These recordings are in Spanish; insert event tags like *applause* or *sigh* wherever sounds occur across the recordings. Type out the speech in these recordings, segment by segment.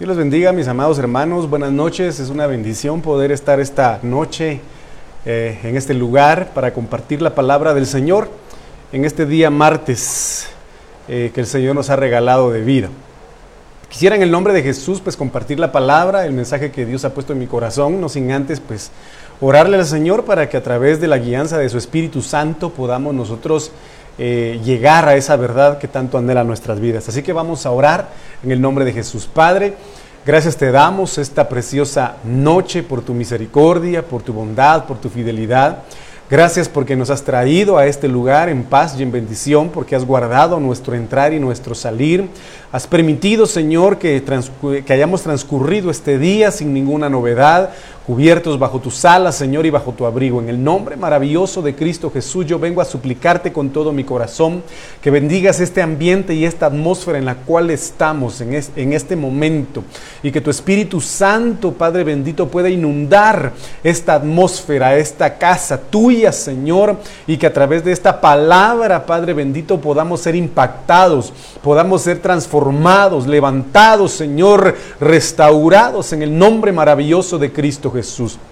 Dios los bendiga, mis amados hermanos. Buenas noches. Es una bendición poder estar esta noche eh, en este lugar para compartir la palabra del Señor en este día martes eh, que el Señor nos ha regalado de vida. Quisiera en el nombre de Jesús pues compartir la palabra, el mensaje que Dios ha puesto en mi corazón, no sin antes pues orarle al Señor para que a través de la guianza de su Espíritu Santo podamos nosotros eh, llegar a esa verdad que tanto anhela nuestras vidas. Así que vamos a orar en el nombre de Jesús. Padre, gracias te damos esta preciosa noche por tu misericordia, por tu bondad, por tu fidelidad. Gracias porque nos has traído a este lugar en paz y en bendición, porque has guardado nuestro entrar y nuestro salir. Has permitido, Señor, que, que hayamos transcurrido este día sin ninguna novedad, cubiertos bajo tus alas, Señor, y bajo tu abrigo. En el nombre maravilloso de Cristo Jesús, yo vengo a suplicarte con todo mi corazón que bendigas este ambiente y esta atmósfera en la cual estamos en, en este momento y que tu Espíritu Santo, Padre bendito, pueda inundar esta atmósfera, esta casa tuya, Señor, y que a través de esta palabra, Padre bendito, podamos ser impactados, podamos ser transformados, levantados, Señor, restaurados en el nombre maravilloso de Cristo Jesús. Jesús.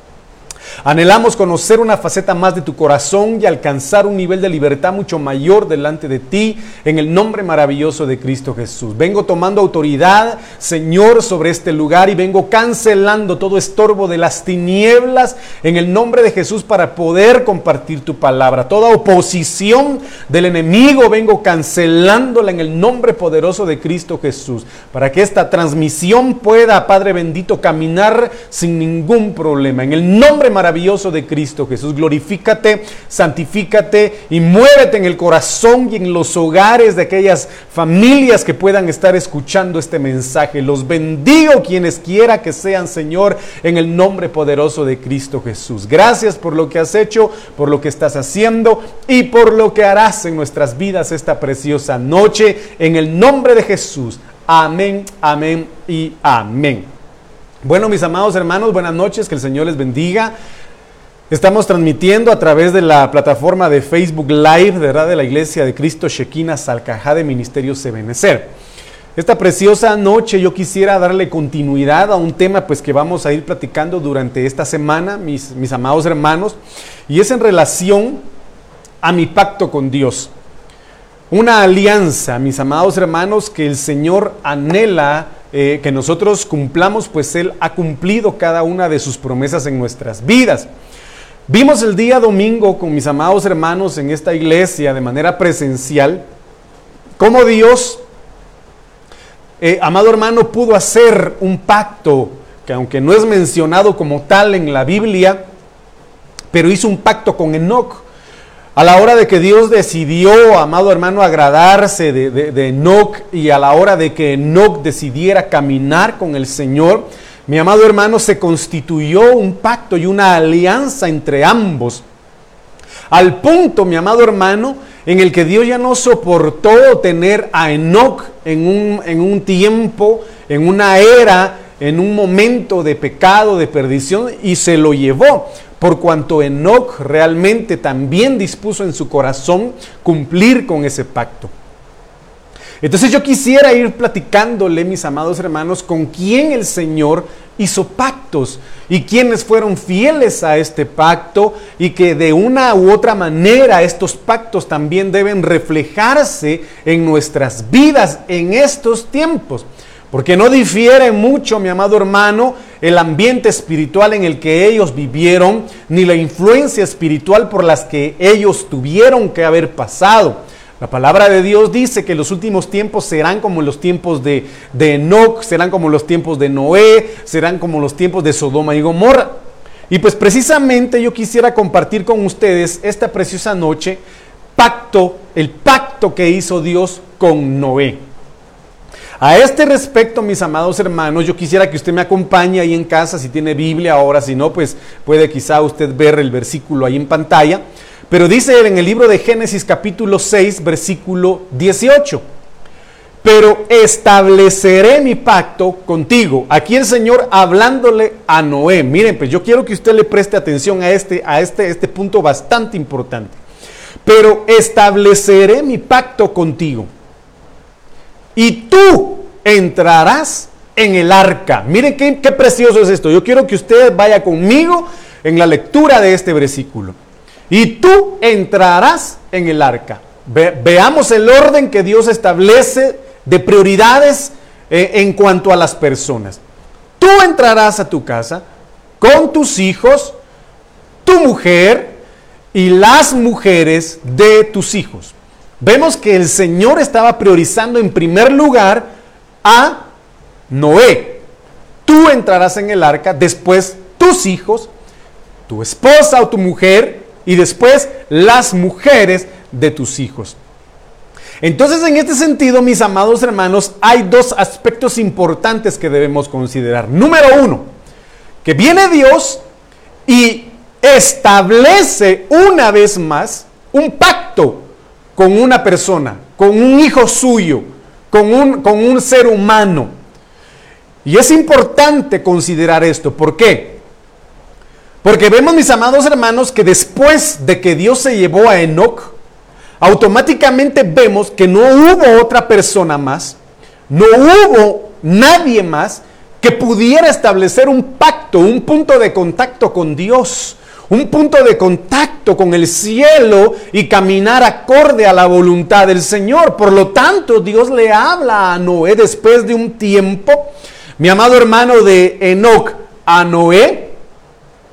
Anhelamos conocer una faceta más de tu corazón y alcanzar un nivel de libertad mucho mayor delante de ti en el nombre maravilloso de Cristo Jesús. Vengo tomando autoridad, Señor, sobre este lugar y vengo cancelando todo estorbo de las tinieblas en el nombre de Jesús para poder compartir tu palabra. Toda oposición del enemigo vengo cancelándola en el nombre poderoso de Cristo Jesús para que esta transmisión pueda, Padre bendito, caminar sin ningún problema. En el nombre maravilloso de Cristo Jesús. Glorifícate, santifícate y muévete en el corazón y en los hogares de aquellas familias que puedan estar escuchando este mensaje. Los bendigo quienes quiera que sean, Señor, en el nombre poderoso de Cristo Jesús. Gracias por lo que has hecho, por lo que estás haciendo y por lo que harás en nuestras vidas esta preciosa noche. En el nombre de Jesús. Amén, amén y amén. Bueno, mis amados hermanos, buenas noches, que el Señor les bendiga. Estamos transmitiendo a través de la plataforma de Facebook Live, ¿verdad? De la Iglesia de Cristo Shekina Salcajá de Ministerio Sebenecer. Esta preciosa noche yo quisiera darle continuidad a un tema pues que vamos a ir platicando durante esta semana, mis, mis amados hermanos, y es en relación a mi pacto con Dios. Una alianza, mis amados hermanos, que el Señor anhela eh, que nosotros cumplamos, pues Él ha cumplido cada una de sus promesas en nuestras vidas. Vimos el día domingo con mis amados hermanos en esta iglesia de manera presencial cómo Dios, eh, amado hermano, pudo hacer un pacto que aunque no es mencionado como tal en la Biblia, pero hizo un pacto con Enoch. A la hora de que Dios decidió, amado hermano, agradarse de, Enoch y a la hora de que Enoch decidiera caminar con el Señor, mi amado hermano, se constituyó un pacto y una alianza entre ambos. Al punto, mi amado hermano, en el que Dios ya no soportó tener a Enoch en un, en un tiempo, en una era, en un momento de pecado, de perdición, y se lo llevó por cuanto Enoch realmente también dispuso en su corazón cumplir con ese pacto. Entonces yo quisiera ir platicándole, mis amados hermanos, con quién el Señor hizo pactos y quienes fueron fieles a este pacto y que de una u otra manera estos pactos también deben reflejarse en nuestras vidas en estos tiempos. Porque no difiere mucho, mi amado hermano, el ambiente espiritual en el que ellos vivieron, ni la influencia espiritual por las que ellos tuvieron que haber pasado. La palabra de Dios dice que los últimos tiempos serán como los tiempos de, de Enoch, serán como los tiempos de Noé, serán como los tiempos de Sodoma y Gomorra. Y pues precisamente yo quisiera compartir con ustedes esta preciosa noche pacto, el pacto que hizo Dios con Noé. A este respecto, mis amados hermanos, yo quisiera que usted me acompañe ahí en casa, si tiene Biblia ahora, si no, pues puede quizá usted ver el versículo ahí en pantalla. Pero dice en el libro de Génesis capítulo 6, versículo 18. Pero estableceré mi pacto contigo. Aquí el Señor hablándole a Noé. Miren, pues yo quiero que usted le preste atención a este, a este, este punto bastante importante. Pero estableceré mi pacto contigo. Y tú entrarás en el arca. Miren qué, precioso es esto. Yo quiero que usted vaya conmigo en la lectura de este versículo. Y tú entrarás en el arca. veamos el orden que Dios establece de prioridades eh, en cuanto a las personas. Tú entrarás a tu casa con tus hijos, tu mujer y las mujeres de tus hijos. Vemos que el Señor estaba priorizando en primer lugar a Noé. Tú entrarás en el arca, después tus hijos, tu esposa o tu mujer y después las mujeres de tus hijos. Entonces, en este sentido, mis amados hermanos, hay dos aspectos importantes que debemos considerar. Número uno, que viene Dios y establece una vez más un pacto con una persona, con un hijo suyo, con un, con un ser humano. Y es importante considerar esto. ¿Por qué? Porque vemos, mis amados hermanos, que después de que Dios se llevó a Enoch, automáticamente vemos que no hubo otra persona más, no hubo nadie más que pudiera establecer un pacto, un punto de contacto con Dios, un punto de contacto con el cielo y caminar acorde a la voluntad del Señor. Por lo tanto, Dios le habla a Noé después de un tiempo. Mi amado hermano de Enoch a Noé,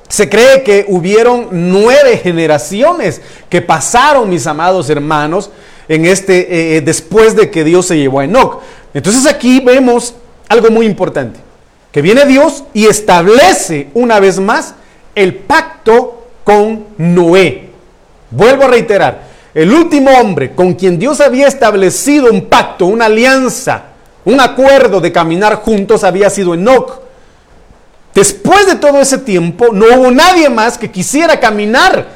se cree que hubieron nueve generaciones que pasaron, mis amados hermanos, en este, eh, después de que Dios se llevó a Enoch. Entonces aquí vemos algo muy importante, que viene Dios y establece una vez más el pacto con Noé. Vuelvo a reiterar, el último hombre con quien Dios había establecido un pacto, una alianza, un acuerdo de caminar juntos había sido Enoch. Después de todo ese tiempo, no hubo nadie más que quisiera caminar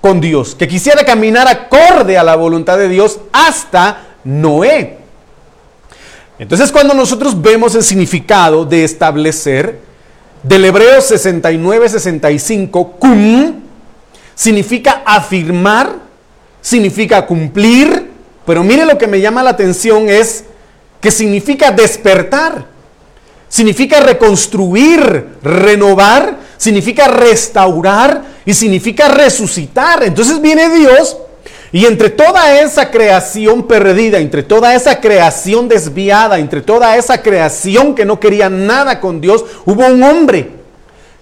con Dios, que quisiera caminar acorde a la voluntad de Dios hasta Noé. Entonces cuando nosotros vemos el significado de establecer del hebreo 69-65, cum, significa afirmar, significa cumplir, pero mire lo que me llama la atención es que significa despertar significa reconstruir, renovar, significa restaurar y significa resucitar. Entonces viene Dios y entre toda esa creación perdida, entre toda esa creación desviada, entre toda esa creación que no quería nada con Dios, hubo un hombre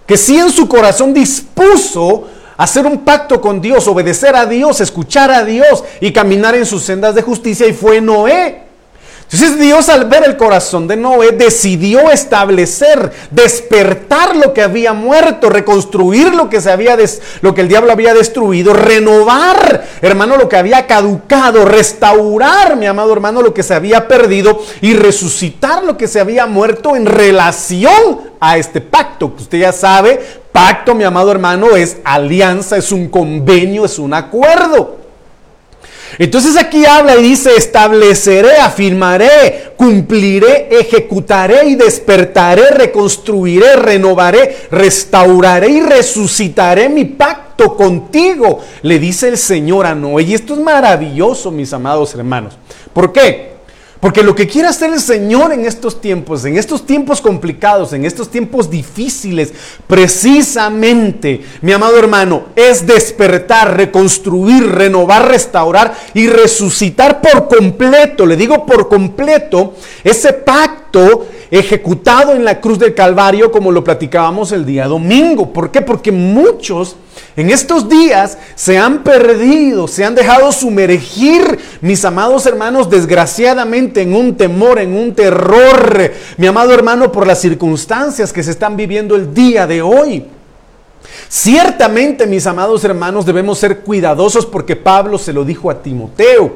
que sí en su corazón dispuso hacer un pacto con Dios, obedecer a Dios, escuchar a Dios y caminar en sus sendas de justicia y fue Noé. Entonces Dios al ver el corazón de Noé decidió establecer, despertar lo que había muerto, reconstruir lo que se había lo que el diablo había destruido, renovar, hermano, lo que había caducado, restaurar, mi amado hermano, lo que se había perdido y resucitar lo que se había muerto en relación a este pacto. Usted ya sabe, pacto, mi amado hermano, es alianza, es un convenio, es un acuerdo. Entonces aquí habla y dice, estableceré, afirmaré, cumpliré, ejecutaré y despertaré, reconstruiré, renovaré, restauraré y resucitaré mi pacto contigo, le dice el Señor a Noé. Y esto es maravilloso, mis amados hermanos. ¿Por qué? Porque lo que quiere hacer el Señor en estos tiempos, en estos tiempos complicados, en estos tiempos difíciles, precisamente, mi amado hermano, es despertar, reconstruir, renovar, restaurar y resucitar por completo, le digo por completo, ese pacto ejecutado en la cruz del Calvario como lo platicábamos el día domingo. ¿Por qué? Porque muchos en estos días se han perdido, se han dejado sumergir, mis amados hermanos, desgraciadamente en un temor, en un terror, mi amado hermano, por las circunstancias que se están viviendo el día de hoy. Ciertamente, mis amados hermanos, debemos ser cuidadosos porque Pablo se lo dijo a Timoteo,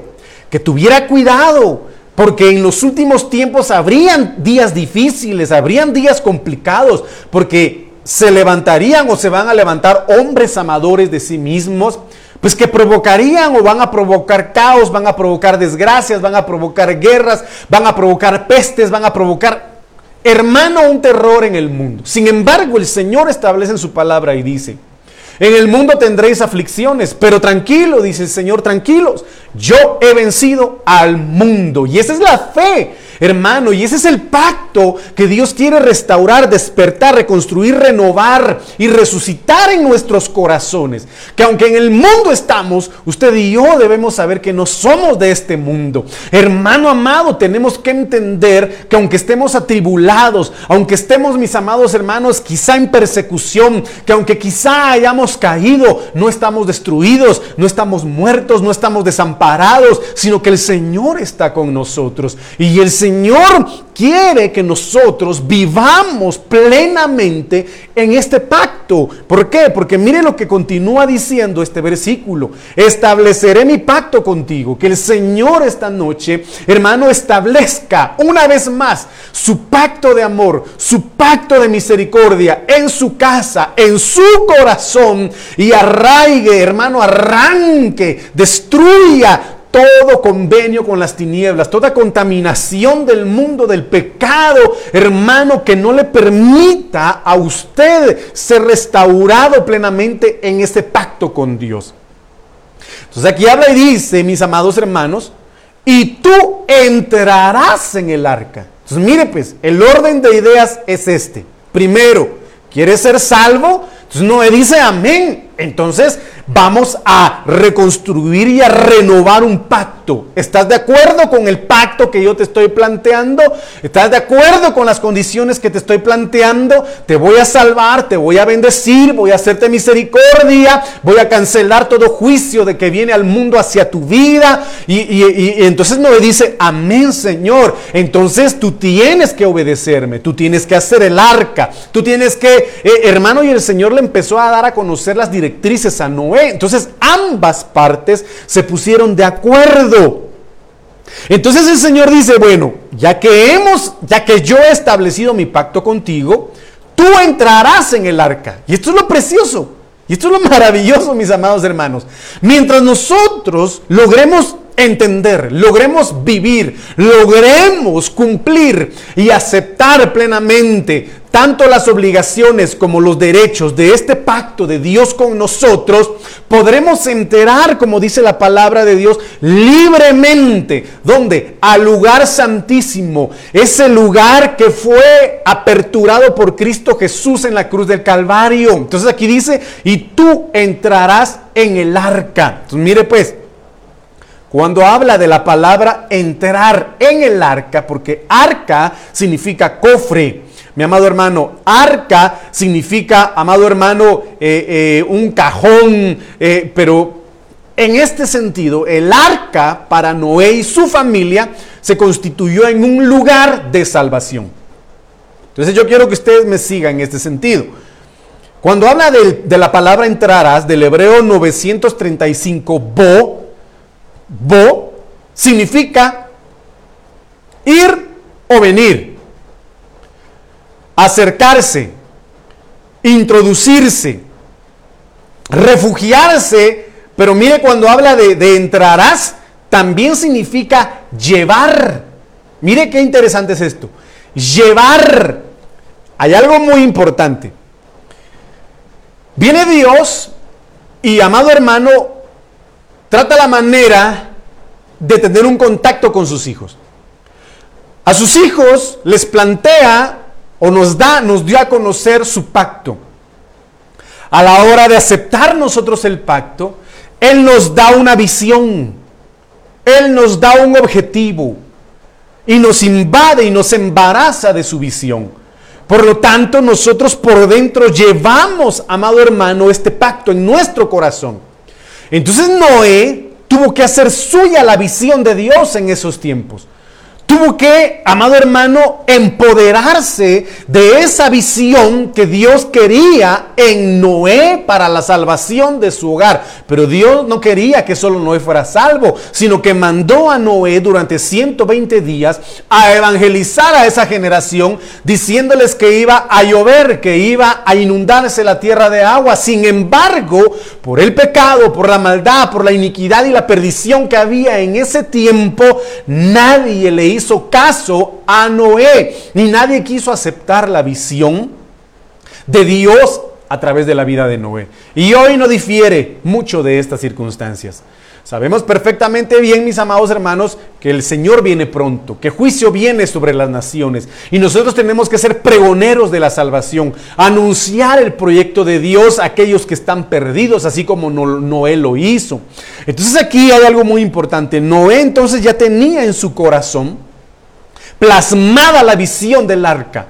que tuviera cuidado, porque en los últimos tiempos habrían días difíciles, habrían días complicados, porque se levantarían o se van a levantar hombres amadores de sí mismos, pues que provocarían o van a provocar caos, van a provocar desgracias, van a provocar guerras, van a provocar pestes, van a provocar, hermano, un terror en el mundo. Sin embargo, el Señor establece en su palabra y dice, en el mundo tendréis aflicciones, pero tranquilo, dice el Señor, tranquilos. Yo he vencido al mundo. Y esa es la fe hermano, y ese es el pacto que Dios quiere restaurar, despertar, reconstruir, renovar y resucitar en nuestros corazones. Que aunque en el mundo estamos, usted y yo debemos saber que no somos de este mundo. Hermano amado, tenemos que entender que aunque estemos atribulados, aunque estemos, mis amados hermanos, quizá en persecución, que aunque quizá hayamos caído, no estamos destruidos, no estamos muertos, no estamos desamparados, sino que el Señor está con nosotros. Y el Señor quiere que nosotros vivamos plenamente en este pacto. ¿Por qué? Porque mire lo que continúa diciendo este versículo. Estableceré mi pacto contigo. Que el Señor esta noche, hermano, establezca una vez más su pacto de amor, su pacto de misericordia en su casa, en su corazón y arraigue, hermano, arranque, destruya todo convenio con las tinieblas, toda contaminación del mundo del pecado, hermano, que no le permita a usted ser restaurado plenamente en ese pacto con Dios. Entonces aquí habla y dice, mis amados hermanos, y tú entrarás en el arca. Entonces mire pues, el orden de ideas es este. Primero, ¿quieres ser salvo? Entonces Noé dice amén. Entonces vamos a reconstruir y a renovar un pacto. ¿Estás de acuerdo con el pacto que yo te estoy planteando? ¿Estás de acuerdo con las condiciones que te estoy planteando? Te voy a salvar, te voy a bendecir, voy a hacerte misericordia, voy a cancelar todo juicio de que viene al mundo hacia tu vida. Y, entonces me dice, amén Señor. Entonces tú tienes que obedecerme, tú tienes que hacer el arca, tú tienes que, eh, hermano, y el Señor le empezó a dar a conocer las directrices a Noé entonces ambas partes se pusieron de acuerdo. Entonces el Señor dice, bueno, ya que hemos, ya que yo he establecido mi pacto contigo, tú entrarás en el arca. Y esto es lo precioso. Y esto es lo maravilloso, mis amados hermanos. Mientras nosotros logremos entender, logremos vivir, logremos cumplir y aceptar plenamente tanto las obligaciones como los derechos de este pacto de Dios con nosotros, podremos enterar, como dice la palabra de Dios, libremente, donde al lugar santísimo, ese lugar que fue aperturado por Cristo Jesús en la cruz del Calvario. Entonces aquí dice, y tú entrarás en el arca. Entonces mire pues, cuando habla de la palabra entrar en el arca, porque arca significa cofre, mi amado hermano, arca significa, amado hermano, eh, eh, un cajón, eh, pero en este sentido, el arca para Noé y su familia se constituyó en un lugar de salvación. Entonces yo quiero que ustedes me sigan en este sentido. Cuando habla de, de la palabra entrarás, del hebreo 935, bo, bo, significa ir o venir acercarse, introducirse, refugiarse, pero mire cuando habla de, entrarás, también significa llevar. Mire qué interesante es esto. Llevar. Hay algo muy importante. Viene Dios y, amado hermano, trata la manera de tener un contacto con sus hijos. A sus hijos les plantea o nos da, nos dio a conocer su pacto. A la hora de aceptar nosotros el pacto, Él nos da una visión, Él nos da un objetivo y nos invade y nos embaraza de su visión. Por lo tanto, nosotros por dentro llevamos, amado hermano, este pacto en nuestro corazón. Entonces Noé tuvo que hacer suya la visión de Dios en esos tiempos. Tuvo que, amado hermano, empoderarse de esa visión que Dios quería en Noé para la salvación de su hogar. Pero Dios no quería que solo Noé fuera salvo, sino que mandó a Noé durante 120 días a evangelizar a esa generación, diciéndoles que iba a llover, que iba a inundarse la tierra de agua. Sin embargo, por el pecado, por la maldad, por la iniquidad y la perdición que había en ese tiempo, nadie le caso a Noé, ni nadie quiso aceptar la visión de Dios a través de la vida de Noé. Y hoy no difiere mucho de estas circunstancias. Sabemos perfectamente bien, mis amados hermanos, que el Señor viene pronto, que juicio viene sobre las naciones. Y nosotros tenemos que ser pregoneros de la salvación, anunciar el proyecto de Dios a aquellos que están perdidos, así como Noé lo hizo. Entonces aquí hay algo muy importante. Noé entonces ya tenía en su corazón plasmada la visión del arca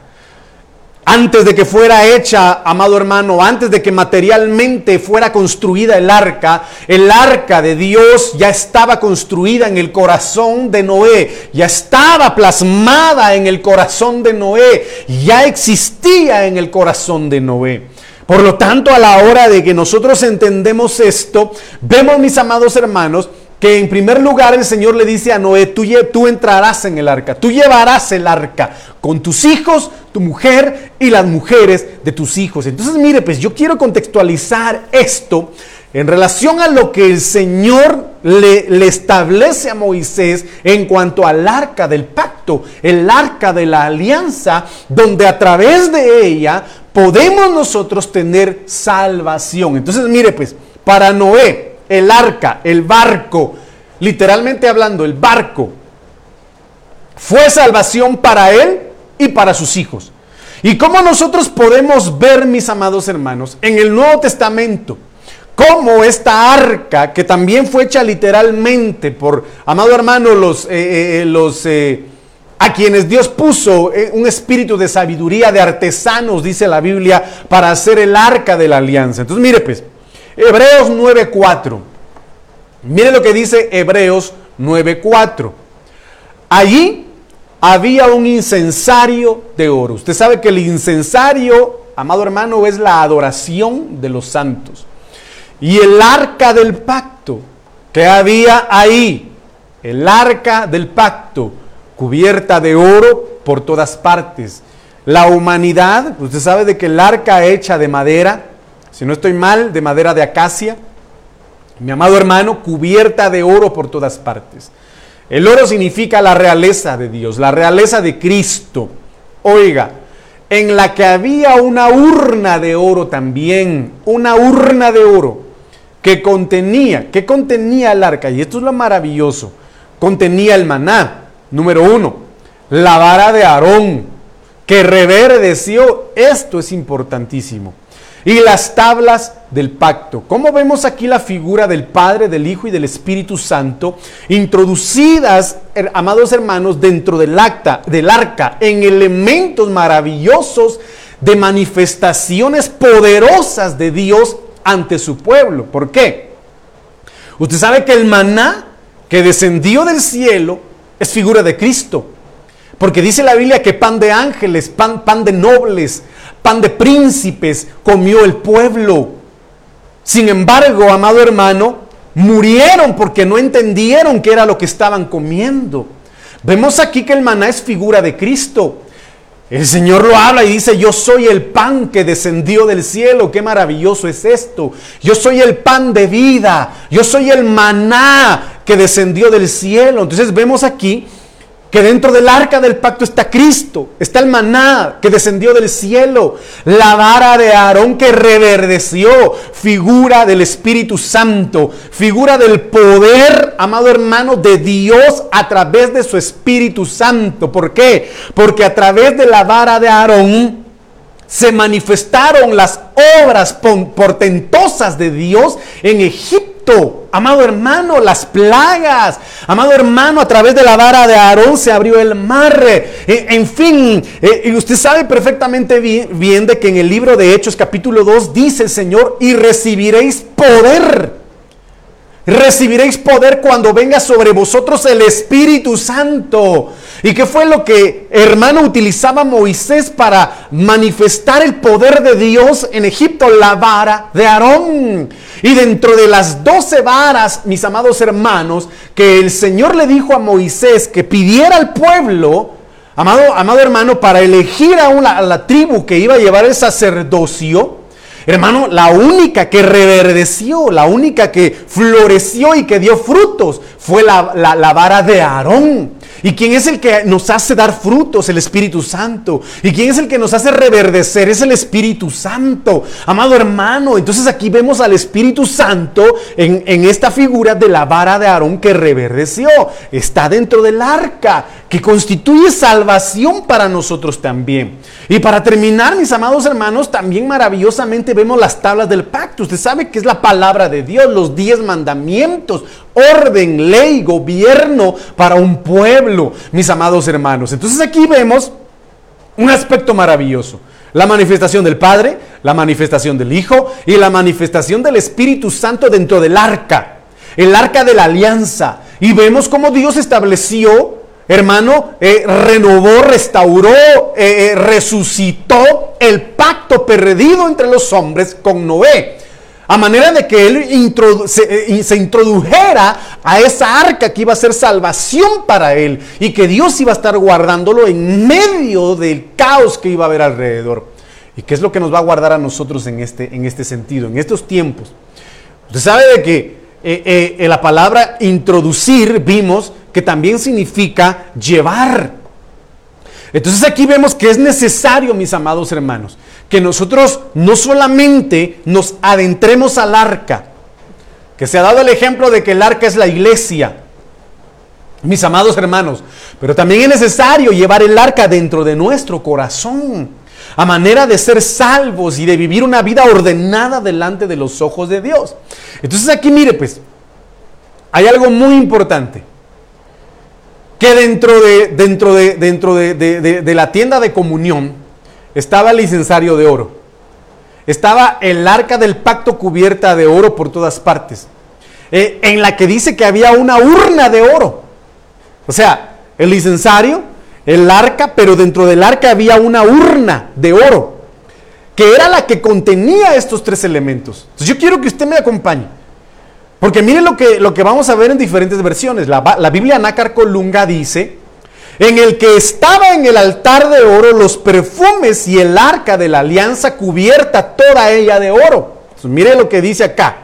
antes de que fuera hecha, amado hermano, antes de que materialmente fuera construida el arca, el arca de Dios ya estaba construida en el corazón de Noé, ya estaba plasmada en el corazón de Noé, ya existía en el corazón de Noé. Por lo tanto, a la hora de que nosotros entendemos esto, vemos, mis amados hermanos, que en primer lugar el Señor le dice a Noé, tú, entrarás en el arca, tú llevarás el arca con tus hijos, tu mujer y las mujeres de tus hijos. Entonces, mire, pues yo quiero contextualizar esto en relación a lo que el Señor le, le establece a Moisés en cuanto al arca del pacto, el arca de la alianza, donde a través de ella podemos nosotros tener salvación. Entonces, mire, pues, para Noé, el arca, el barco, literalmente hablando, el barco, fue salvación para él y para sus hijos. ¿Y cómo nosotros podemos ver, mis amados hermanos, en el Nuevo Testamento, cómo esta arca, que también fue hecha literalmente por, amado hermano, los, eh, eh, eh, los a quienes Dios puso un espíritu de sabiduría, de artesanos, dice la Biblia, para hacer el arca de la alianza. Entonces, mire pues, Hebreos 9:4. Mire lo que dice Hebreos 9:4. Allí había un incensario de oro. Usted sabe que el incensario, amado hermano, es la adoración de los santos. Y el arca del pacto que había ahí, el arca del pacto, cubierta de oro por todas partes. La humanidad, usted sabe de que el arca hecha de madera, si no estoy mal, de madera de acacia, mi amado hermano, cubierta de oro por todas partes. El oro significa la realeza de Dios, la realeza de Cristo. Oiga, en la que había una urna de oro también, una urna de oro que contenía, que contenía el arca, y esto es lo maravilloso, contenía el maná, número uno, la vara de Aarón, que reverdeció, esto es importantísimo y las tablas del pacto. ¿Cómo vemos aquí la figura del Padre, del Hijo y del Espíritu Santo introducidas, amados hermanos, dentro del acta, del arca, en elementos maravillosos de manifestaciones poderosas de Dios ante su pueblo? ¿Por qué? Usted sabe que el maná que descendió del cielo es figura de Cristo. Porque dice la Biblia que pan de ángeles, pan, pan de nobles, pan de príncipes comió el pueblo. Sin embargo, amado hermano, murieron porque no entendieron qué era lo que estaban comiendo. Vemos aquí que el maná es figura de Cristo. El Señor lo habla y dice, yo soy el pan que descendió del cielo. Qué maravilloso es esto. Yo soy el pan de vida. Yo soy el maná que descendió del cielo. Entonces vemos aquí que dentro del arca del pacto está Cristo, está el maná que descendió del cielo, la vara de Aarón que reverdeció, figura del Espíritu Santo, figura del poder, amado hermano, de Dios a través de su Espíritu Santo. ¿Por qué? Porque a través de la vara de Aarón se manifestaron las obras portentosas de Dios en Egipto Amado hermano, las plagas. Amado hermano, a través de la vara de Aarón se abrió el mar. Eh, en fin, eh, y usted sabe perfectamente bien, bien de que en el libro de Hechos capítulo 2 dice el Señor, y recibiréis poder Recibiréis poder cuando venga sobre vosotros el Espíritu Santo. ¿Y qué fue lo que, hermano, utilizaba Moisés para manifestar el poder de Dios en Egipto? La vara de Aarón. Y dentro de las doce varas, mis amados hermanos, que el Señor le dijo a Moisés que pidiera al pueblo, amado, amado hermano, para elegir a, una, a la tribu que iba a llevar el sacerdocio, Hermano, la única que reverdeció, la única que floreció y que dio frutos fue la, vara de Aarón. ¿Y quién es el que nos hace dar frutos? El Espíritu Santo. ¿Y quién es el que nos hace reverdecer? Es el Espíritu Santo. Amado hermano, entonces aquí vemos al Espíritu Santo en, en esta figura de la vara de Aarón que reverdeció. Está dentro del arca, que constituye salvación para nosotros también. Y para terminar, mis amados hermanos, también maravillosamente vemos las tablas del pacto. Usted sabe que es la palabra de Dios, los diez mandamientos, orden, ley, gobierno para un pueblo, mis amados hermanos. Entonces aquí vemos un aspecto maravilloso. La manifestación del Padre, la manifestación del Hijo y la manifestación del Espíritu Santo dentro del arca, el arca de la alianza. Y vemos cómo Dios estableció, hermano, eh, renovó, restauró, eh, eh, resucitó el pacto perdido entre los hombres con Noé. A manera de que él eh, se, introdujera a esa arca que iba a ser salvación para él y que Dios iba a estar guardándolo en medio del caos que iba a haber alrededor. ¿Y qué es lo que nos va a guardar a nosotros en este, en este sentido, en estos tiempos? Usted sabe de que eh, eh, la palabra introducir, vimos que también significa llevar. Entonces aquí vemos que es necesario, mis amados hermanos, que nosotros no solamente nos adentremos al arca, que se ha dado el ejemplo de que el arca es la iglesia, mis amados hermanos, pero también es necesario llevar el arca dentro de nuestro corazón, a manera de ser salvos y de vivir una vida ordenada delante de los ojos de Dios. Entonces aquí mire pues, hay algo muy importante que dentro de, dentro de, dentro de, de la tienda de comunión, estaba el incensario de oro. Estaba el arca del pacto cubierta de oro por todas partes. Eh, en la que dice que había una urna de oro. O sea, el incensario, el arca, pero dentro del arca había una urna de oro. Que era la que contenía estos tres elementos. Entonces yo quiero que usted me acompañe. Porque mire lo que, lo que vamos a ver en diferentes versiones. La, la Biblia Nácar Colunga dice en el que estaba en el altar de oro los perfumes y el arca de la alianza cubierta toda ella de oro. mire lo que dice acá.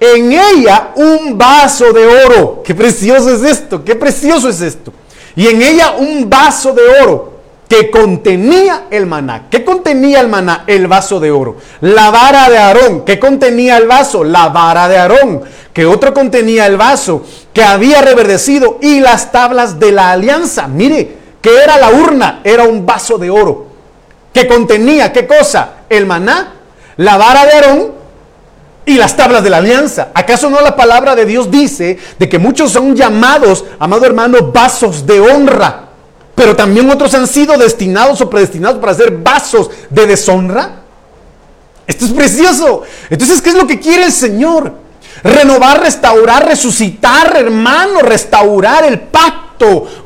En ella un vaso de oro. *laughs* Qué precioso es esto, qué precioso es esto. Y en ella un vaso de oro que contenía el maná. ¿Qué contenía el maná? El vaso de oro. La vara de Aarón. ¿Qué contenía el vaso? La vara de Aarón. Que otro contenía el vaso que había reverdecido y las tablas de la alianza. Mire, que era la urna, era un vaso de oro. Que contenía, ¿qué cosa? El maná, la vara de Aarón y las tablas de la alianza. ¿Acaso no la palabra de Dios dice de que muchos son llamados, amado hermano, vasos de honra? Pero también otros han sido destinados o predestinados para ser vasos de deshonra. Esto es precioso. Entonces, ¿qué es lo que quiere el Señor? Renovar, restaurar, resucitar, hermano, restaurar el pacto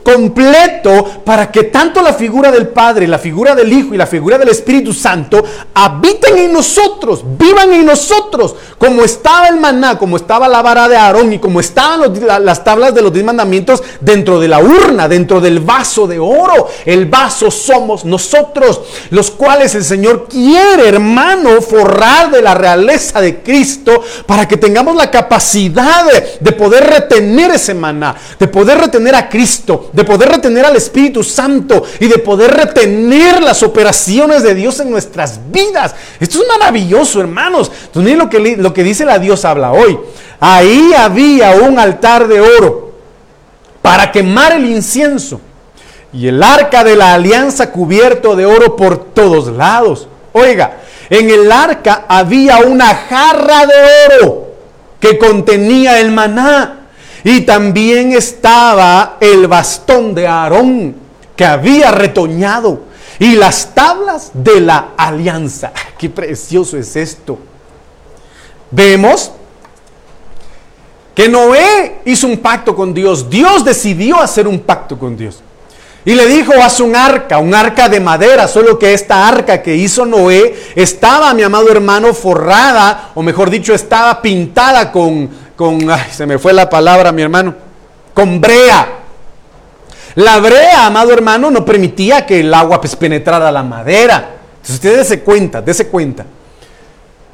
completo para que tanto la figura del Padre, la figura del Hijo y la figura del Espíritu Santo habiten en nosotros, vivan en nosotros, como estaba el maná, como estaba la vara de Aarón y como estaban las tablas de los diez mandamientos dentro de la urna, dentro del vaso de oro. El vaso somos nosotros, los cuales el Señor quiere, hermano, forrar de la realeza de Cristo para que tengamos la capacidad de, de poder retener ese maná, de poder retener a Cristo de poder retener al Espíritu Santo y de poder retener las operaciones de Dios en nuestras vidas. Esto es maravilloso, hermanos. Entonces, miren lo que, lo que dice la Dios habla hoy. Ahí había un altar de oro para quemar el incienso y el arca de la alianza cubierto de oro por todos lados. Oiga, en el arca había una jarra de oro que contenía el maná y también estaba el bastón de Aarón que había retoñado y las tablas de la alianza. *laughs* Qué precioso es esto. Vemos que Noé hizo un pacto con Dios. Dios decidió hacer un pacto con Dios. Y le dijo, haz un arca, un arca de madera, solo que esta arca que hizo Noé estaba, mi amado hermano, forrada, o mejor dicho, estaba pintada con con, ay, se me fue la palabra, mi hermano, con brea. La brea, amado hermano, no permitía que el agua pues, penetrara la madera. Entonces usted dése cuenta, dése cuenta.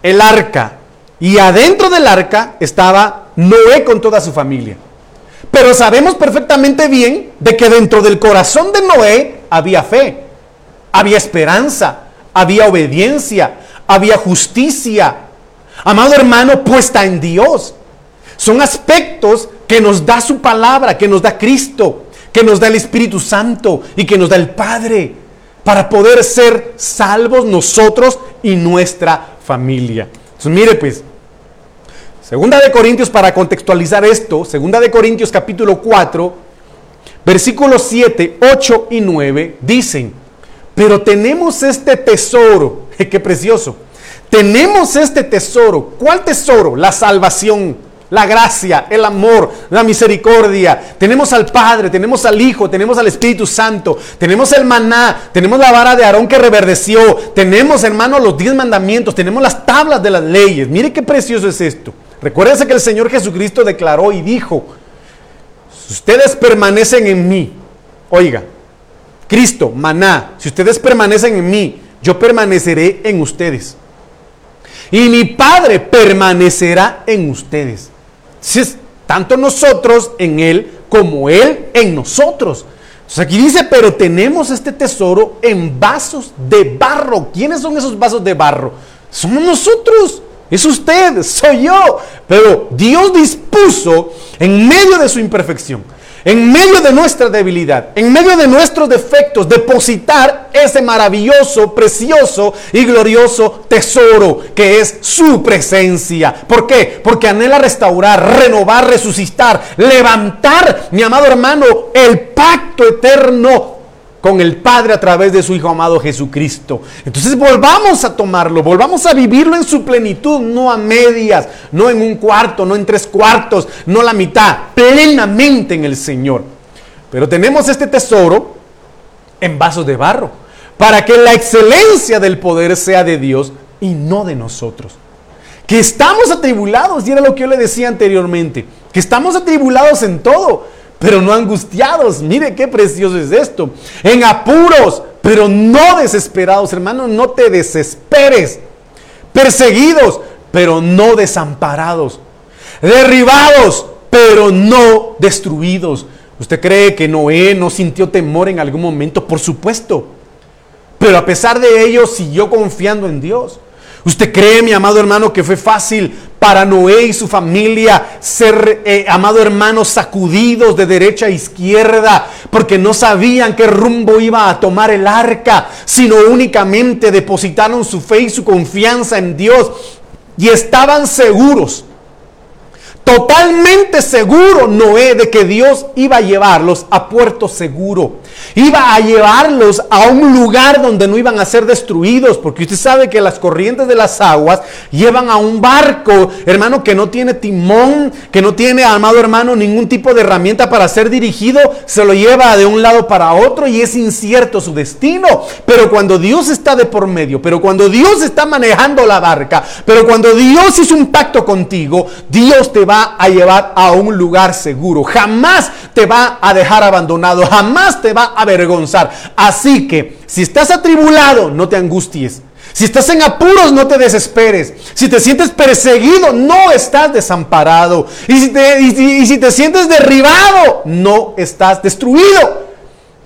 El arca. Y adentro del arca estaba Noé con toda su familia. Pero sabemos perfectamente bien de que dentro del corazón de Noé había fe, había esperanza, había obediencia, había justicia. Amado hermano, puesta en Dios. Son aspectos que nos da su palabra, que nos da Cristo, que nos da el Espíritu Santo y que nos da el Padre para poder ser salvos nosotros y nuestra familia. Entonces, mire pues, Segunda de Corintios, para contextualizar esto, Segunda de Corintios capítulo 4, versículos 7, 8 y 9, dicen, pero tenemos este tesoro, *laughs* qué precioso, tenemos este tesoro, ¿cuál tesoro? La salvación, la gracia, el amor, la misericordia. Tenemos al Padre, tenemos al Hijo, tenemos al Espíritu Santo, tenemos el maná, tenemos la vara de Aarón que reverdeció, tenemos, hermano, los diez mandamientos, tenemos las tablas de las leyes. Mire qué precioso es esto. Recuérdense que el Señor Jesucristo declaró y dijo, si ustedes permanecen en mí, oiga, Cristo, maná, si ustedes permanecen en mí, yo permaneceré en ustedes. Y mi Padre permanecerá en ustedes. Tanto nosotros en Él como Él en nosotros. Entonces aquí dice, pero tenemos este tesoro en vasos de barro. ¿Quiénes son esos vasos de barro? Somos nosotros. Es usted, soy yo. Pero Dios dispuso en medio de su imperfección, en medio de nuestra debilidad, en medio de nuestros defectos, depositar ese maravilloso, precioso y glorioso tesoro que es su presencia. ¿Por qué? Porque anhela restaurar, renovar, resucitar, levantar, mi amado hermano, el pacto eterno con el Padre a través de su Hijo amado Jesucristo. Entonces volvamos a tomarlo, volvamos a vivirlo en su plenitud, no a medias, no en un cuarto, no en tres cuartos, no la mitad, plenamente en el Señor. Pero tenemos este tesoro en vasos de barro, para que la excelencia del poder sea de Dios y no de nosotros. Que estamos atribulados, y era lo que yo le decía anteriormente, que estamos atribulados en todo pero no angustiados. Mire qué precioso es esto. En apuros, pero no desesperados, hermano, no te desesperes. Perseguidos, pero no desamparados. Derribados, pero no destruidos. ¿Usted cree que Noé no sintió temor en algún momento? Por supuesto. Pero a pesar de ello siguió confiando en Dios. ¿Usted cree, mi amado hermano, que fue fácil para Noé y su familia ser, eh, amado hermano, sacudidos de derecha a izquierda porque no sabían qué rumbo iba a tomar el arca, sino únicamente depositaron su fe y su confianza en Dios y estaban seguros totalmente seguro Noé de que Dios iba a llevarlos a puerto seguro. Iba a llevarlos a un lugar donde no iban a ser destruidos, porque usted sabe que las corrientes de las aguas llevan a un barco, hermano, que no tiene timón, que no tiene, amado hermano, ningún tipo de herramienta para ser dirigido, se lo lleva de un lado para otro y es incierto su destino. Pero cuando Dios está de por medio, pero cuando Dios está manejando la barca, pero cuando Dios hizo un pacto contigo, Dios te va a llevar a un lugar seguro. Jamás te va a dejar abandonado. Jamás te va avergonzar. Así que si estás atribulado, no te angusties. Si estás en apuros, no te desesperes. Si te sientes perseguido, no estás desamparado. Y si te, y si te sientes derribado, no estás destruido.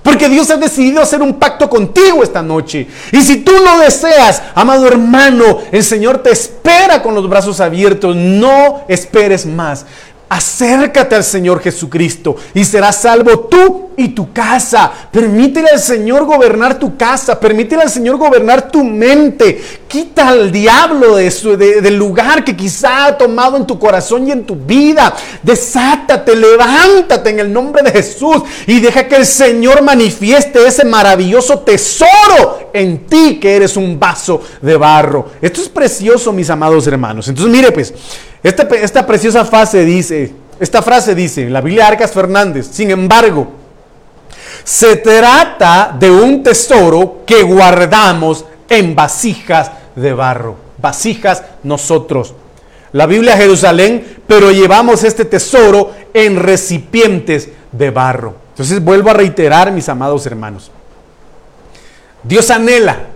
Porque Dios ha decidido hacer un pacto contigo esta noche. Y si tú no deseas, amado hermano, el Señor te espera con los brazos abiertos. No esperes más. Acércate al Señor Jesucristo y serás salvo tú y tu casa. Permítele al Señor gobernar tu casa. Permítele al Señor gobernar tu mente. Quita al diablo de su, del lugar que quizá ha tomado en tu corazón y en tu vida. Desátate, levántate en el nombre de Jesús y deja que el Señor manifieste ese maravilloso tesoro en ti que eres un vaso de barro. Esto es precioso, mis amados hermanos. Entonces, mire pues. Este esta, preciosa frase dice, esta frase dice la Biblia Arcas Fernández, sin embargo, se trata de un tesoro que guardamos en vasijas de barro, vasijas nosotros. La Biblia Jerusalén, pero llevamos este tesoro en recipientes de barro. Entonces vuelvo a reiterar, mis amados hermanos. Dios anhela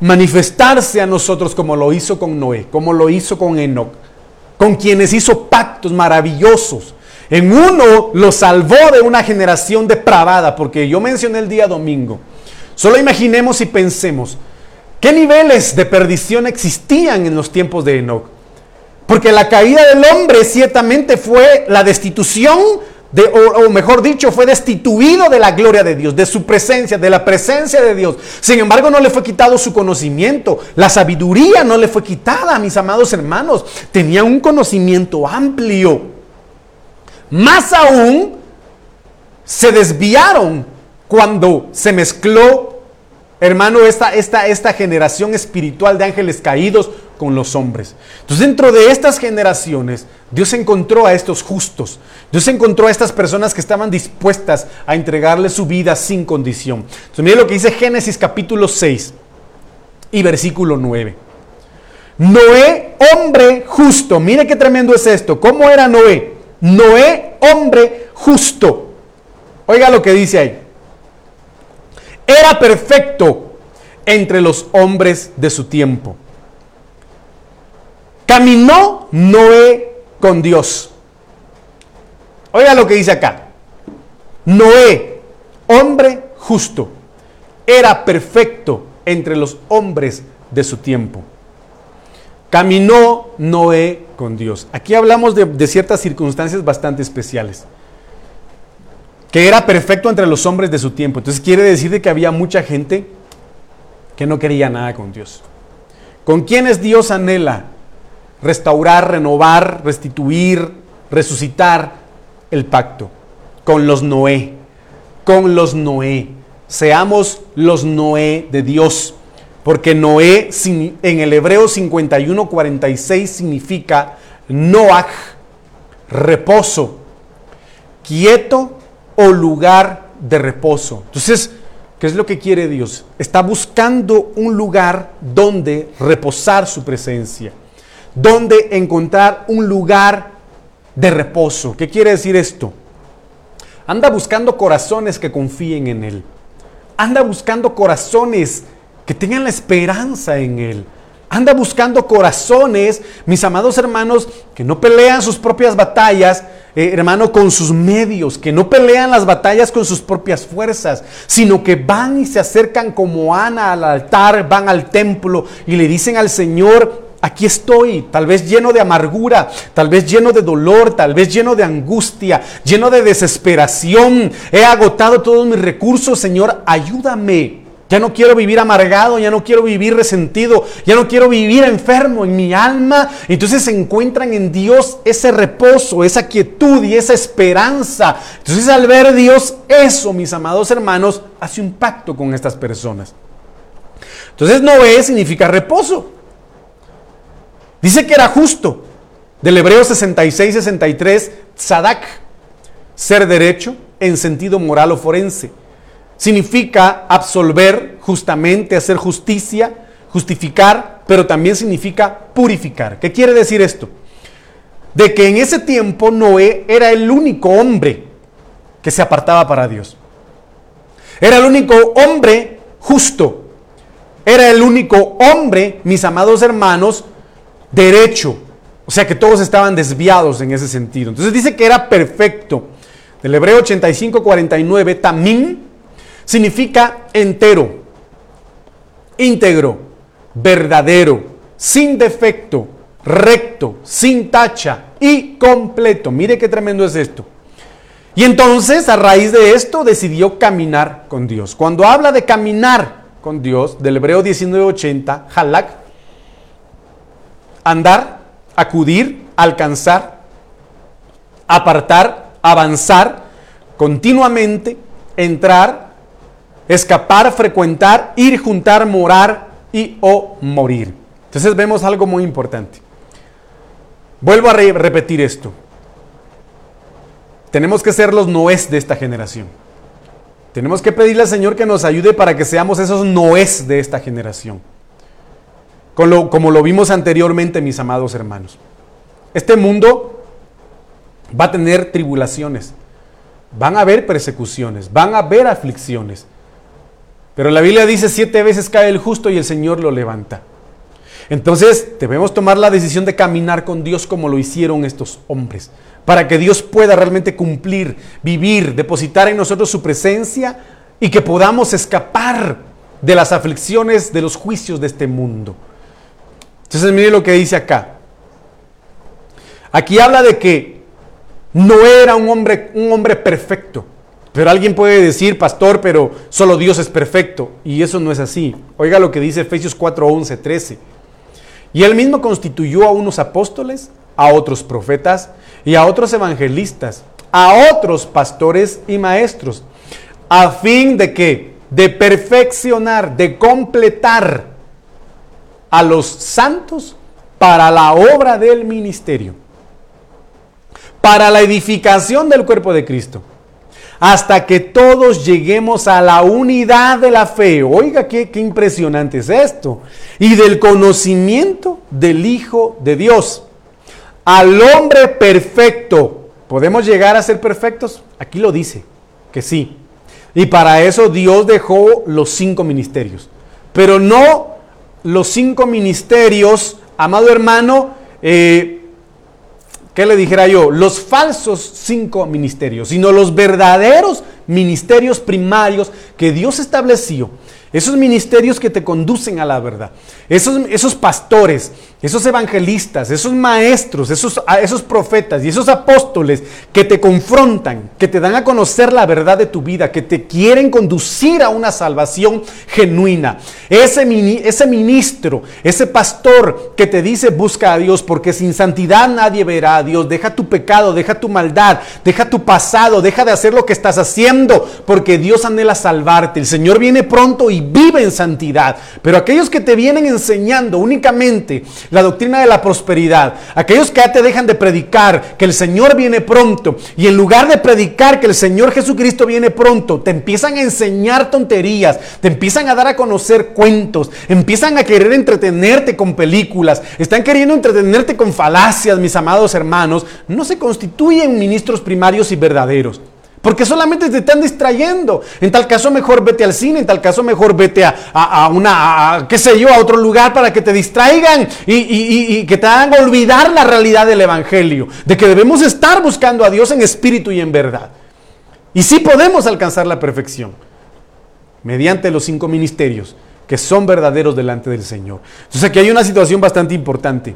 manifestarse a nosotros como lo hizo con Noé, como lo hizo con Enoch, con quienes hizo pactos maravillosos. En uno lo salvó de una generación depravada, porque yo mencioné el día domingo. Solo imaginemos y pensemos, ¿qué niveles de perdición existían en los tiempos de Enoch? Porque la caída del hombre ciertamente fue la destitución o, mejor dicho, fue destituido de la gloria de Dios, de su presencia, de la presencia de Dios. Sin embargo, no le fue quitado su conocimiento. La sabiduría no le fue quitada, mis amados hermanos. Tenía un conocimiento amplio. Más aún, se desviaron cuando se mezcló, hermano, esta, esta, esta generación espiritual de ángeles caídos con los hombres. Entonces dentro de estas generaciones, Dios encontró a estos justos. Dios encontró a estas personas que estaban dispuestas a entregarle su vida sin condición. Entonces mire lo que dice Génesis capítulo 6 y versículo 9. Noé, hombre justo. Mire qué tremendo es esto. ¿Cómo era Noé? Noé, hombre justo. Oiga lo que dice ahí. Era perfecto entre los hombres de su tiempo Caminó Noé con Dios. Oiga lo que dice acá. Noé, hombre justo, era perfecto entre los hombres de su tiempo. Caminó Noé con Dios. Aquí hablamos de, ciertas circunstancias bastante especiales. Que era perfecto entre los hombres de su tiempo. Entonces quiere decir que había mucha gente que no quería nada con Dios. ¿Con quiénes Dios anhela? restaurar, renovar, restituir, resucitar el pacto con los Noé, con los Noé. Seamos los Noé de Dios, porque Noé en el hebreo 51-46 significa Noach, reposo, quieto o lugar de reposo. Entonces, ¿qué es lo que quiere Dios? Está buscando un lugar donde reposar su presencia donde encontrar un lugar de reposo. ¿Qué quiere decir esto? Anda buscando corazones que confíen en Él. Anda buscando corazones que tengan la esperanza en Él. Anda buscando corazones, mis amados hermanos, que no pelean sus propias batallas, eh, hermano, con sus medios, que no pelean las batallas con sus propias fuerzas, sino que van y se acercan como Ana al altar, van al templo y le dicen al Señor, Aquí estoy, tal vez lleno de amargura, tal vez lleno de dolor, tal vez lleno de angustia, lleno de desesperación. He agotado todos mis recursos, Señor, ayúdame. Ya no quiero vivir amargado, ya no quiero vivir resentido, ya no quiero vivir enfermo en mi alma. Entonces encuentran en Dios ese reposo, esa quietud y esa esperanza. Entonces al ver Dios eso, mis amados hermanos, hace un pacto con estas personas. Entonces Noé significa reposo. Dice que era justo. Del hebreo 66-63, Sadak, ser derecho en sentido moral o forense. Significa absolver justamente, hacer justicia, justificar, pero también significa purificar. ¿Qué quiere decir esto? De que en ese tiempo Noé era el único hombre que se apartaba para Dios. Era el único hombre justo. Era el único hombre, mis amados hermanos, derecho. O sea que todos estaban desviados en ese sentido. Entonces dice que era perfecto. Del hebreo 85-49, tamim significa entero, íntegro, verdadero, sin defecto, recto, sin tacha y completo. Mire qué tremendo es esto. Y entonces, a raíz de esto, decidió caminar con Dios. Cuando habla de caminar con Dios, del hebreo 1980, halak, andar, acudir, alcanzar, apartar, avanzar, continuamente, entrar, escapar, frecuentar, ir, juntar, morar y o morir. Entonces vemos algo muy importante. Vuelvo a repetir esto. Tenemos que ser los noes de esta generación. Tenemos que pedirle al Señor que nos ayude para que seamos esos noes de esta generación como lo vimos anteriormente, mis amados hermanos. Este mundo va a tener tribulaciones, van a haber persecuciones, van a haber aflicciones. Pero la Biblia dice siete veces cae el justo y el Señor lo levanta. Entonces debemos tomar la decisión de caminar con Dios como lo hicieron estos hombres. para que Dios pueda realmente cumplir, vivir, depositar en nosotros su presencia y que podamos escapar de las aflicciones, de los juicios de este mundo. Entonces mire lo que dice acá. Aquí habla de que no era un hombre, un hombre perfecto. Pero alguien puede decir, pastor, pero solo Dios es perfecto. Y eso no es así. Oiga lo que dice Efesios 4, 11, 13. Y él mismo constituyó a unos apóstoles, a otros profetas y a otros evangelistas, a otros pastores y maestros, a fin de que, de perfeccionar, de completar a los santos para la obra del ministerio, para la edificación del cuerpo de Cristo hasta que todos lleguemos a la unidad de la fe. Oiga, qué, impresionante es esto. Y del conocimiento del Hijo de Dios. Al hombre perfecto. ¿Podemos llegar a ser perfectos? Aquí lo dice, que sí. Y para eso Dios dejó los cinco ministerios. Pero no los cinco ministerios, amado hermano, eh, ¿qué le dijera yo? Los falsos cinco ministerios, sino los verdaderos ministerios primarios que Dios estableció esos ministerios que te conducen a la verdad, esos, esos pastores, esos evangelistas, esos maestros, esos, esos profetas y esos apóstoles que te confrontan, que te dan a conocer la verdad de tu vida, que te quieren conducir a una salvación genuina. Ese, ese ministro, ese pastor que te dice busca a Dios porque sin santidad nadie verá a Dios. Deja tu pecado, deja tu maldad, deja tu pasado, deja de hacer lo que estás haciendo porque Dios anhela salvarte. El Señor viene pronto y vive en santidad. Pero aquellos que te vienen enseñando únicamente la doctrina de la prosperidad, aquellos que ya te dejan de predicar que el Señor viene pronto y en lugar de predicar que el Señor Jesucristo viene pronto, te empiezan a enseñar tonterías, te empiezan a dar a conocer cuentos, empiezan a querer entretenerte con películas, están queriendo entretenerte con falacias, mis amados hermanos, no se constituyen ministros primarios y verdaderos. Porque solamente te están distrayendo. En tal caso mejor vete al cine, en tal caso mejor vete a, una, qué sé yo, a otro lugar para que te distraigan y, y que te hagan olvidar la realidad del Evangelio. De que debemos estar buscando a Dios en espíritu y en verdad. Y sí podemos alcanzar la perfección mediante los cinco ministerios que son verdaderos delante del Señor. Entonces aquí hay una situación bastante importante.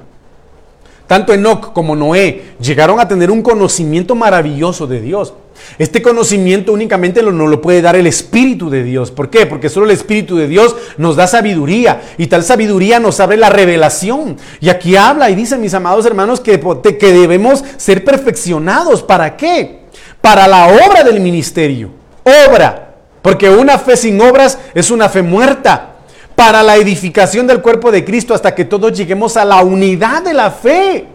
Tanto Enoch como Noé llegaron a tener un conocimiento maravilloso de Dios. Este conocimiento únicamente no lo puede dar el Espíritu de Dios. ¿Por qué? Porque solo el Espíritu de Dios nos da sabiduría y tal sabiduría nos abre la revelación. Y aquí habla y dice, mis amados hermanos, que, que debemos ser perfeccionados. ¿Para qué? Para la obra del ministerio. Obra. Porque una fe sin obras es una fe muerta para la edificación del cuerpo de Cristo hasta que todos lleguemos a la unidad de la fe.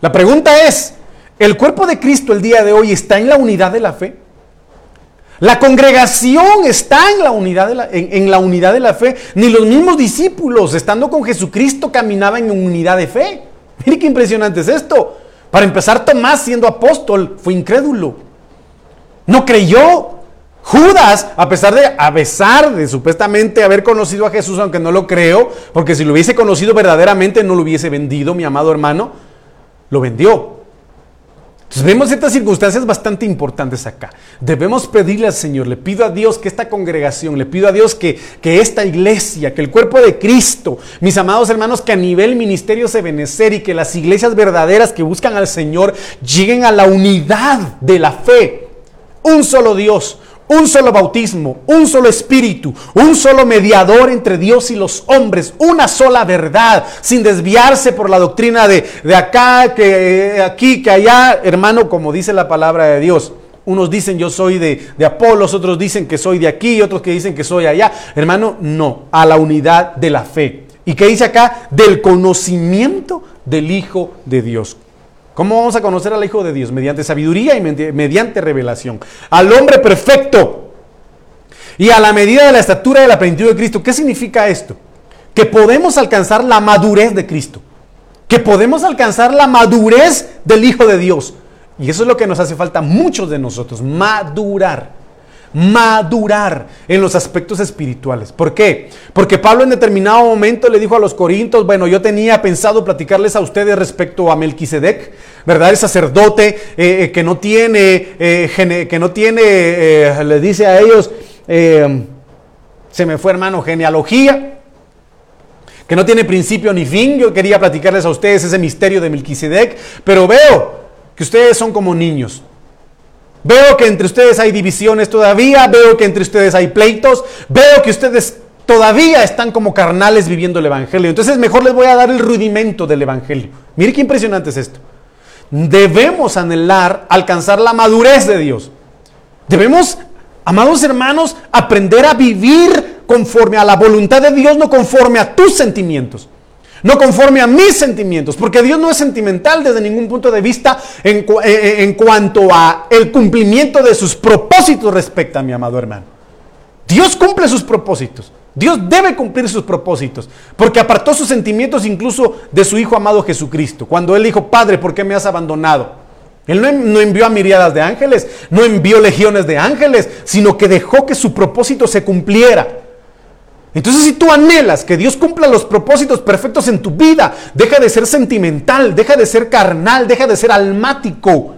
La pregunta es, ¿el cuerpo de Cristo el día de hoy está en la unidad de la fe? La congregación está en la, unidad de la, en, la unidad de la fe. Ni los mismos discípulos, estando con Jesucristo, caminaban en unidad de fe. Mire qué impresionante es esto. Para empezar, Tomás, siendo apóstol, fue incrédulo. No creyó. Judas, a pesar de, a pesar de supuestamente haber conocido a Jesús, aunque no lo creo, porque si lo hubiese conocido verdaderamente no lo hubiese vendido, mi amado hermano, lo vendió. Vemos ciertas circunstancias bastante importantes acá. Debemos pedirle al Señor, le pido a Dios que esta congregación, le pido a Dios que, que esta iglesia, que el cuerpo de Cristo, mis amados hermanos, que a nivel ministerio se benecer y que las iglesias verdaderas que buscan al Señor lleguen a la unidad de la fe. Un solo Dios, un solo bautismo, un solo espíritu, un solo mediador entre Dios y los hombres, una sola verdad, sin desviarse por la doctrina de, acá, que aquí, que allá, hermano, como dice la palabra de Dios. Unos dicen yo soy de, de Apolos, otros dicen que soy de aquí, otros que dicen que soy allá. Hermano, no, a la unidad de la fe. ¿Y qué dice acá? Del conocimiento del Hijo de Dios. ¿Cómo vamos a conocer al Hijo de Dios? Mediante sabiduría y mediante revelación. Al hombre perfecto. Y a la medida de la estatura de la plenitud de Cristo. ¿Qué significa esto? Que podemos alcanzar la madurez de Cristo. Que podemos alcanzar la madurez del Hijo de Dios. Y eso es lo que nos hace falta a muchos de nosotros. Madurar. Madurar en los aspectos espirituales. ¿Por qué? Porque Pablo en determinado momento le dijo a los corintios, bueno, yo tenía pensado platicarles a ustedes respecto a Melquisedec, ¿verdad? El sacerdote eh, eh, que no tiene, eh, que no tiene, le dice a ellos, se me fue hermano, genealogía, que no tiene principio ni fin. Yo quería platicarles a ustedes ese misterio de Melquisedec, pero veo que ustedes son como niños. Veo que entre ustedes hay divisiones todavía, veo que entre ustedes hay pleitos, veo que ustedes todavía están como carnales viviendo el Evangelio. Entonces mejor les voy a dar el rudimento del Evangelio. Mire qué impresionante es esto. Debemos anhelar alcanzar la madurez de Dios. Debemos, amados hermanos, aprender a vivir conforme a la voluntad de Dios, no conforme a tus sentimientos no conforme a mis sentimientos, porque Dios no es sentimental desde ningún punto de vista en, eh, eh, cuanto a el cumplimiento de sus propósitos respecto a mi amado hermano. Dios cumple sus propósitos. Dios debe cumplir sus propósitos, porque apartó sus sentimientos incluso de su Hijo amado Jesucristo. Cuando Él dijo, Padre, ¿por qué me has abandonado? Él no, no envió a miriadas de ángeles, no envió legiones de ángeles, sino que dejó que su propósito se cumpliera. Entonces si tú anhelas que Dios cumpla los propósitos perfectos en tu vida, deja de ser sentimental, deja de ser carnal, deja de ser almático.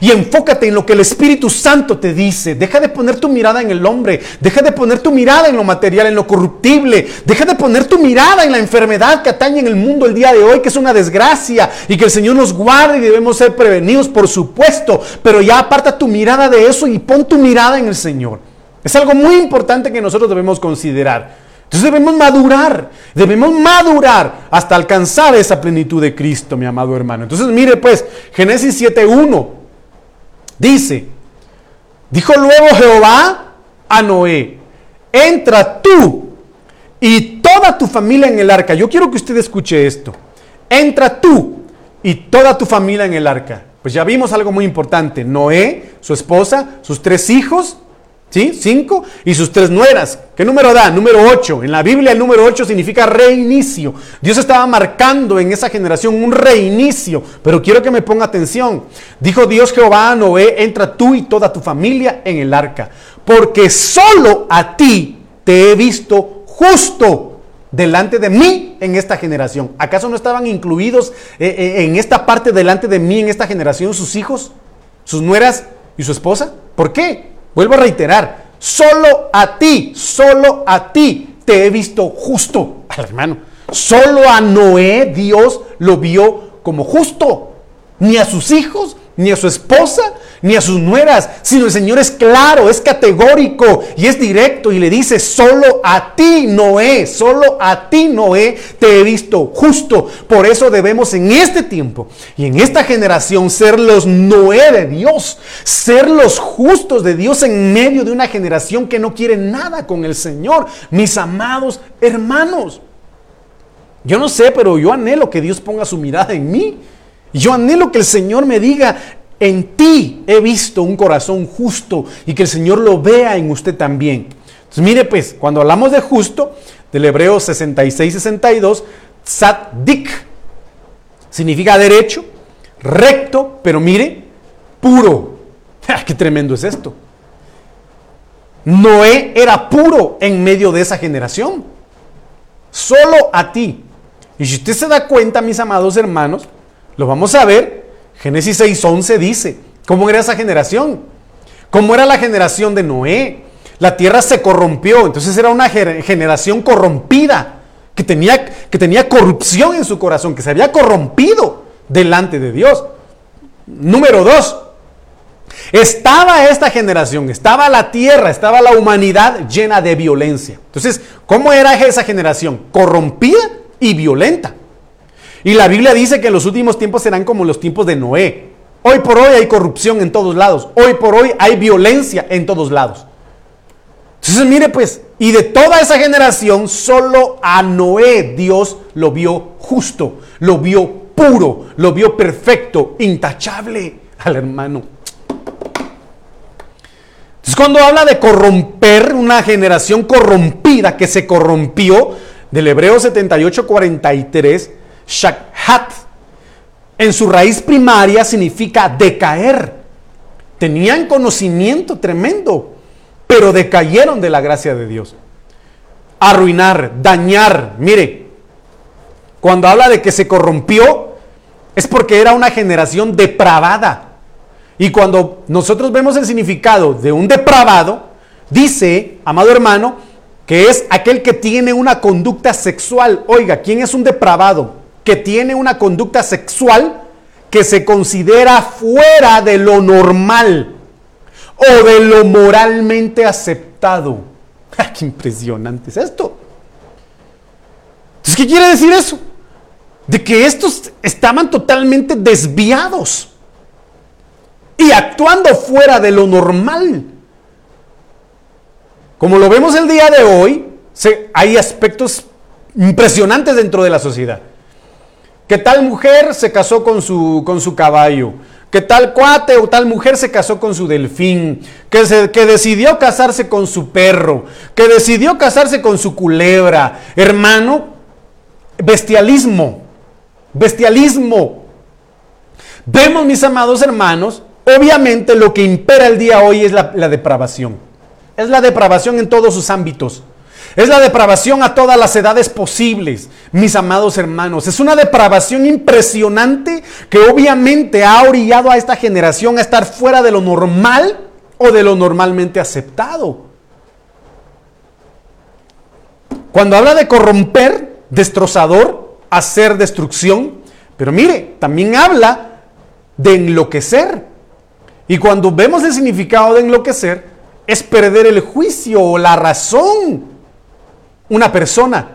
Y enfócate en lo que el Espíritu Santo te dice. Deja de poner tu mirada en el hombre. Deja de poner tu mirada en lo material, en lo corruptible. Deja de poner tu mirada en la enfermedad que atañe en el mundo el día de hoy, que es una desgracia. Y que el Señor nos guarde y debemos ser prevenidos, por supuesto. Pero ya aparta tu mirada de eso y pon tu mirada en el Señor. Es algo muy importante que nosotros debemos considerar. Entonces debemos madurar, debemos madurar hasta alcanzar esa plenitud de Cristo, mi amado hermano. Entonces mire pues, Génesis 7.1 dice, dijo luego Jehová a Noé, entra tú y toda tu familia en el arca. Yo quiero que usted escuche esto. Entra tú y toda tu familia en el arca. Pues ya vimos algo muy importante. Noé, su esposa, sus tres hijos ¿Sí? Cinco y sus tres nueras. ¿Qué número da? Número ocho. En la Biblia el número ocho significa reinicio. Dios estaba marcando en esa generación un reinicio. Pero quiero que me ponga atención. Dijo Dios Jehová a Noé, entra tú y toda tu familia en el arca. Porque solo a ti te he visto justo delante de mí en esta generación. ¿Acaso no estaban incluidos eh, eh, en esta parte delante de mí en esta generación sus hijos, sus nueras y su esposa? ¿Por qué? Vuelvo a reiterar, solo a ti, solo a ti te he visto justo, *laughs* al hermano. Solo a Noé Dios lo vio como justo, ni a sus hijos, ni a su esposa, ni a sus nueras, sino el Señor es claro, es categórico y es directo y le dice, solo a ti, Noé, solo a ti, Noé, te he visto justo. Por eso debemos en este tiempo y en esta generación ser los Noé de Dios, ser los justos de Dios en medio de una generación que no quiere nada con el Señor. Mis amados hermanos, yo no sé, pero yo anhelo que Dios ponga su mirada en mí yo anhelo que el Señor me diga, en ti he visto un corazón justo y que el Señor lo vea en usted también. Entonces mire pues, cuando hablamos de justo, del hebreo 66-62, tzaddik significa derecho, recto, pero mire, puro. *laughs* Ah, ¡Qué tremendo es esto! Noé era puro en medio de esa generación. Solo a ti. Y si usted se da cuenta, mis amados hermanos, lo vamos a ver. Génesis 6:11 dice, ¿cómo era esa generación? ¿Cómo era la generación de Noé? La tierra se corrompió, entonces era una generación corrompida, que tenía, que tenía corrupción en su corazón, que se había corrompido delante de Dios. Número dos, estaba esta generación, estaba la tierra, estaba la humanidad llena de violencia. Entonces, ¿cómo era esa generación? Corrompida y violenta. Y la Biblia dice que en los últimos tiempos serán como los tiempos de Noé. Hoy por hoy hay corrupción en todos lados. Hoy por hoy hay violencia en todos lados. Entonces mire pues, y de toda esa generación, solo a Noé Dios lo vio justo, lo vio puro, lo vio perfecto, intachable al hermano. Entonces cuando habla de corromper una generación corrompida que se corrompió, del Hebreo 78, 43, Shakhat, en su raíz primaria significa decaer. Tenían conocimiento tremendo, pero decayeron de la gracia de Dios. Arruinar, dañar. Mire, cuando habla de que se corrompió, es porque era una generación depravada. Y cuando nosotros vemos el significado de un depravado, dice, amado hermano, que es aquel que tiene una conducta sexual. Oiga, ¿quién es un depravado? Que tiene una conducta sexual que se considera fuera de lo normal o de lo moralmente aceptado. *laughs* ¡Qué impresionante es esto! Entonces, ¿qué quiere decir eso? De que estos estaban totalmente desviados y actuando fuera de lo normal. Como lo vemos el día de hoy, hay aspectos impresionantes dentro de la sociedad. Que tal mujer se casó con su, con su caballo, que tal cuate o tal mujer se casó con su delfín, que, se, que decidió casarse con su perro, que decidió casarse con su culebra. Hermano, bestialismo, bestialismo. Vemos, mis amados hermanos, Obviamente lo que impera el día hoy es la, depravación. Es la depravación en todos sus ámbitos. Es la depravación a todas las edades posibles, mis amados hermanos. Es una depravación impresionante que obviamente ha orillado a esta generación a estar fuera de lo normal o de lo normalmente aceptado. Cuando habla de corromper, destrozador, hacer destrucción, pero mire, también habla de enloquecer. Y cuando vemos el significado de enloquecer, es perder el juicio o la razón. Una persona,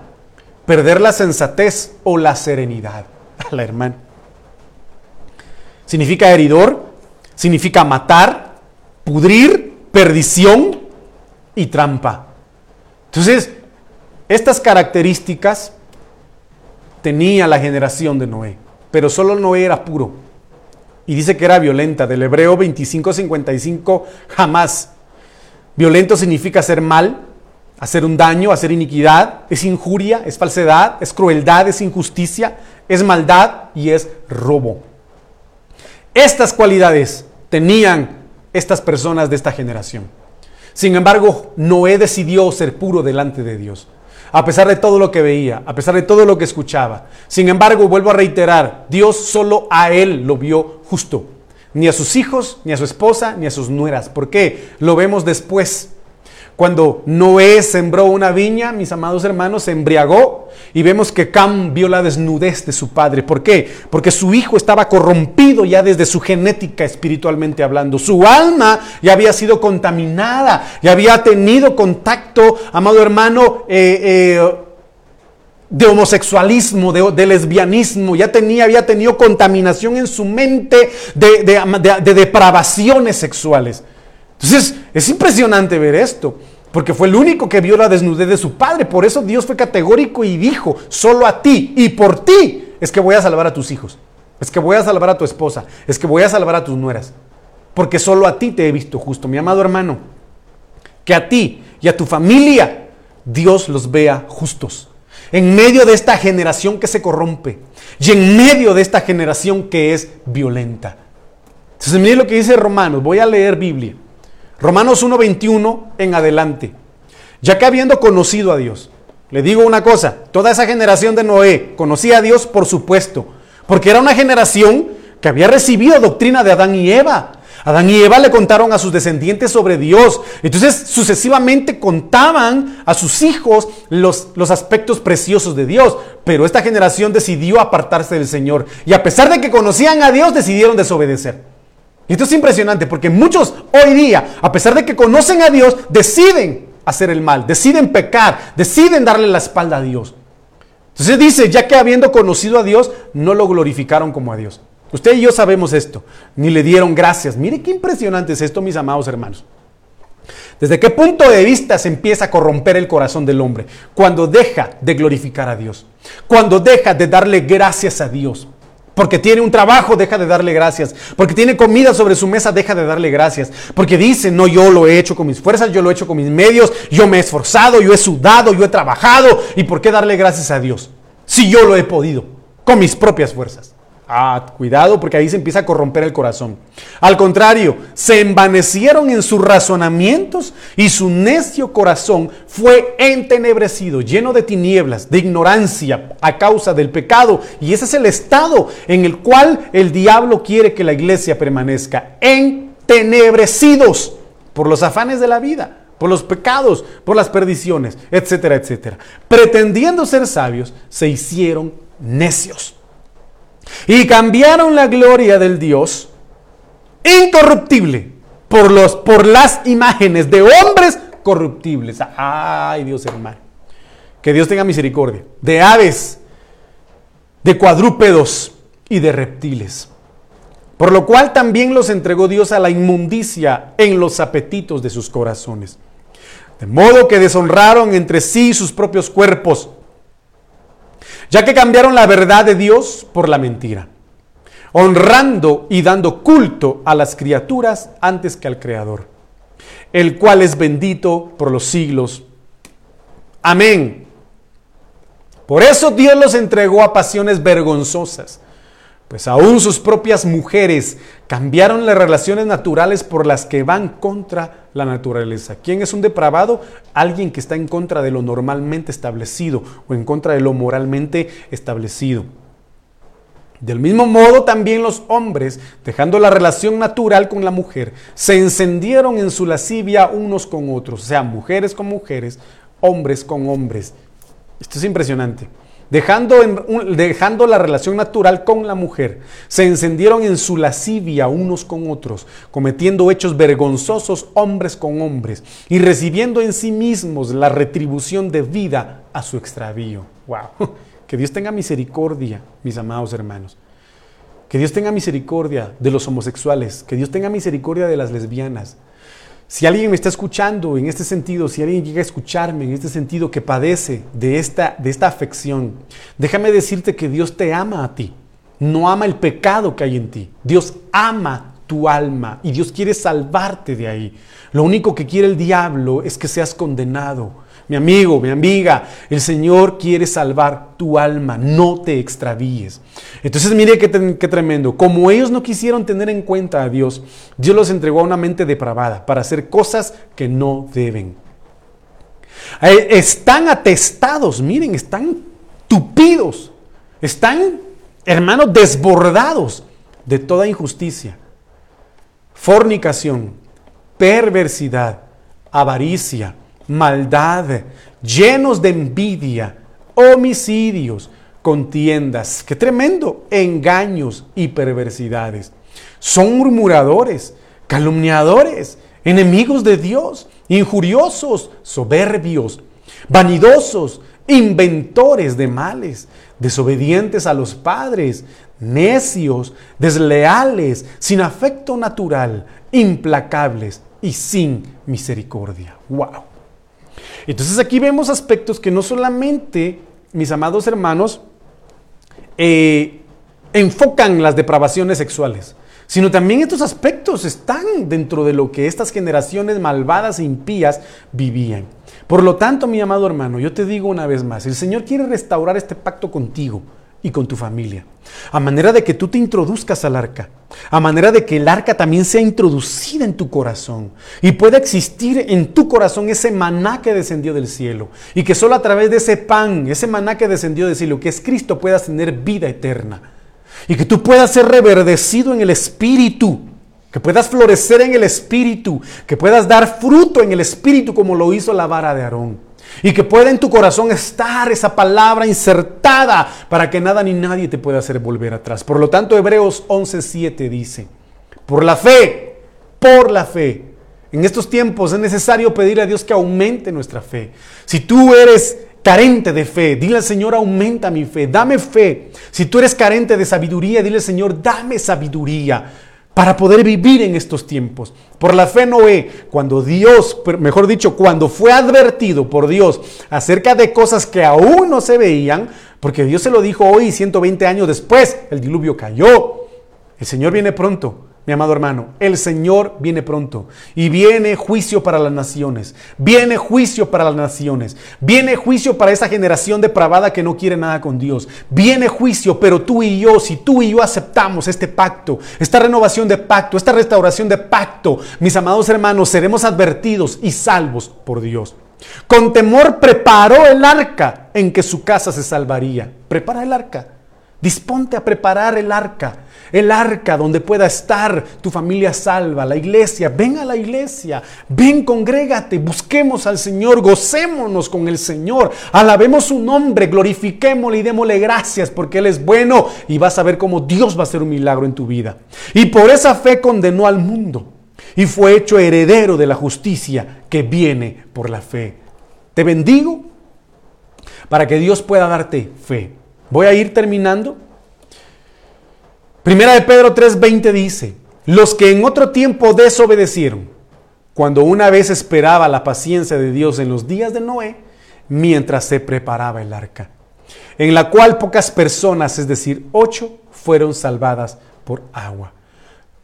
perder la sensatez o la serenidad. A *laughs* la hermana. Significa heridor, significa matar, pudrir, perdición y trampa. Entonces, estas características tenía la generación de Noé, pero solo Noé era puro. Y dice que era violenta, del hebreo 25-55, jamás. Violento significa hacer mal, hacer un daño, hacer iniquidad, es injuria, es falsedad, es crueldad, es injusticia, es maldad y es robo. Estas cualidades tenían estas personas de esta generación. Sin embargo, Noé decidió ser puro delante de Dios a pesar de todo lo que veía, a pesar de todo lo que escuchaba. Sin embargo, vuelvo a reiterar, Dios solo a él lo vio justo. Ni a sus hijos, ni a su esposa, ni a sus nueras. ¿Por qué? Lo vemos después. Cuando Noé sembró una viña, mis amados hermanos, se embriagó y vemos que Cam vio la desnudez de su padre. ¿Por qué? Porque su hijo estaba corrompido ya desde su genética espiritualmente hablando. Su alma ya había sido contaminada, ya había tenido contacto, amado hermano, eh, eh, de homosexualismo, de, lesbianismo, ya tenía, había tenido contaminación en su mente de depravaciones sexuales. Entonces, es impresionante ver esto, porque fue el único que vio la desnudez de su padre. Por eso Dios fue categórico y dijo, solo a ti y por ti es que voy a salvar a tus hijos, es que voy a salvar a tu esposa, es que voy a salvar a tus nueras, porque solo a ti te he visto justo, mi amado hermano, que a ti y a tu familia Dios los vea justos. En medio de esta generación que se corrompe y en medio de esta generación que es violenta. Entonces, miren lo que dice Romanos. Voy a leer Biblia. Romanos 1.21 en adelante. Ya que habiendo conocido a Dios, le digo una cosa, toda esa generación de Noé conocía a Dios por supuesto, porque era una generación que había recibido doctrina de Adán y Eva. Adán y Eva le contaron a sus descendientes sobre Dios. Entonces sucesivamente contaban a sus hijos los, los, aspectos preciosos de Dios. Pero esta generación decidió apartarse del Señor. Y a pesar de que conocían a Dios, decidieron desobedecer. Y esto es impresionante porque muchos hoy día, a pesar de que conocen a Dios, deciden hacer el mal, deciden pecar, deciden darle la espalda a Dios. Entonces dice, ya que habiendo conocido a Dios, no lo glorificaron como a Dios. Usted y yo sabemos esto, ni le dieron gracias. Mire qué impresionante es esto, mis amados hermanos. ¿Desde qué punto de vista se empieza a corromper el corazón del hombre? Cuando deja de glorificar a Dios, cuando deja de darle gracias a Dios. Porque tiene un trabajo, deja de darle gracias. Porque tiene comida sobre su mesa, deja de darle gracias. Porque dice, no, yo lo he hecho con mis fuerzas, yo lo he hecho con mis medios, yo me he esforzado, yo he sudado, yo he trabajado. ¿Y por qué darle gracias a Dios? Si yo lo he podido, con mis propias fuerzas. Ah, cuidado porque ahí se empieza a corromper el corazón. Al contrario, se envanecieron en sus razonamientos y su necio corazón fue entenebrecido, lleno de tinieblas, de ignorancia a causa del pecado. Y ese es el estado en el cual el diablo quiere que la iglesia permanezca, entenebrecidos por los afanes de la vida por los pecados, por las perdiciones, etcétera, etcétera. Pretendiendo ser sabios, se hicieron necios. Y cambiaron la gloria del Dios incorruptible por, los, por las imágenes de hombres corruptibles. Ay, Dios hermano. Que Dios tenga misericordia. De aves, de cuadrúpedos y de reptiles. Por lo cual también los entregó Dios a la inmundicia en los apetitos de sus corazones de modo que deshonraron entre sí sus propios cuerpos, ya que cambiaron la verdad de Dios por la mentira, honrando y dando culto a las criaturas antes que al Creador, el cual es bendito por los siglos. Amén. Por eso Dios los entregó a pasiones vergonzosas pues aún sus propias mujeres cambiaron las relaciones naturales por las que van contra la naturaleza. ¿Quién es un depravado? Alguien que está en contra de lo normalmente establecido o en contra de lo moralmente establecido. Del mismo modo, también los hombres, dejando la relación natural con la mujer, se encendieron en su lascivia unos con otros, o sea, mujeres con mujeres, hombres con hombres. Esto es impresionante dejando, dejando la relación natural con la mujer, se encendieron en su lascivia unos con otros, cometiendo hechos vergonzosos hombres con hombres y recibiendo en sí mismos la retribución de vida a su extravío. ¡Wow! *laughs* Que Dios tenga misericordia, mis amados hermanos. Que Dios tenga misericordia de los homosexuales, que Dios tenga misericordia de las lesbianas, si alguien me está escuchando en este sentido, si alguien llega a escucharme en este sentido que padece de esta, de esta afección, déjame decirte que Dios te ama a ti. No ama el pecado que hay en ti. Dios ama tu alma y Dios quiere salvarte de ahí. Lo único que quiere el diablo es que seas condenado mi amigo, mi amiga, el Señor quiere salvar tu alma, no te extravíes. Entonces mire qué, tremendo. Como ellos no quisieron tener en cuenta a Dios, Dios los entregó a una mente depravada para hacer cosas que no deben. Eh, están atestados, miren, están tupidos, están, hermanos, desbordados de toda injusticia, fornicación, perversidad, avaricia maldad, llenos de envidia, homicidios, contiendas, qué tremendo, engaños y perversidades. Son murmuradores, calumniadores, enemigos de Dios, injuriosos, soberbios, vanidosos, inventores de males, desobedientes a los padres, necios, desleales, sin afecto natural, implacables y sin misericordia. ¡Wow! Entonces aquí vemos aspectos que no solamente, mis amados hermanos, eh, enfocan las depravaciones sexuales, sino también estos aspectos están dentro de lo que estas generaciones malvadas e impías vivían. Por lo tanto, mi amado hermano, yo te digo una vez más, el Señor quiere restaurar este pacto contigo y con tu familia. A manera de que tú te introduzcas al arca. A manera de que el arca también sea introducida en tu corazón. Y pueda existir en tu corazón ese maná que descendió del cielo. Y que solo a través de ese pan, ese maná que descendió del cielo, que es Cristo, puedas tener vida eterna. Y que tú puedas ser reverdecido en el espíritu. Que puedas florecer en el espíritu. Que puedas dar fruto en el espíritu como lo hizo la vara de Aarón. Y que pueda en tu corazón estar esa palabra insertada para que nada ni nadie te pueda hacer volver atrás. Por lo tanto, Hebreos 11:7 dice, por la fe, por la fe. En estos tiempos es necesario pedir a Dios que aumente nuestra fe. Si tú eres carente de fe, dile al Señor, aumenta mi fe, dame fe. Si tú eres carente de sabiduría, dile al Señor, dame sabiduría para poder vivir en estos tiempos. Por la fe Noé, cuando Dios, mejor dicho, cuando fue advertido por Dios acerca de cosas que aún no se veían, porque Dios se lo dijo hoy 120 años después, el diluvio cayó. El Señor viene pronto. Mi amado hermano, el Señor viene pronto y viene juicio para las naciones, viene juicio para las naciones, viene juicio para esa generación depravada que no quiere nada con Dios, viene juicio, pero tú y yo, si tú y yo aceptamos este pacto, esta renovación de pacto, esta restauración de pacto, mis amados hermanos, seremos advertidos y salvos por Dios. Con temor preparó el arca en que su casa se salvaría. Prepara el arca. Disponte a preparar el arca el arca donde pueda estar tu familia salva, la iglesia. Ven a la iglesia, ven, congrégate, busquemos al Señor, gocémonos con el Señor, alabemos su nombre, glorifiquémosle y démosle gracias porque Él es bueno y vas a ver cómo Dios va a hacer un milagro en tu vida. Y por esa fe condenó al mundo y fue hecho heredero de la justicia que viene por la fe. Te bendigo para que Dios pueda darte fe. Voy a ir terminando. Primera de Pedro 3:20 dice, los que en otro tiempo desobedecieron, cuando una vez esperaba la paciencia de Dios en los días de Noé, mientras se preparaba el arca, en la cual pocas personas, es decir, ocho, fueron salvadas por agua.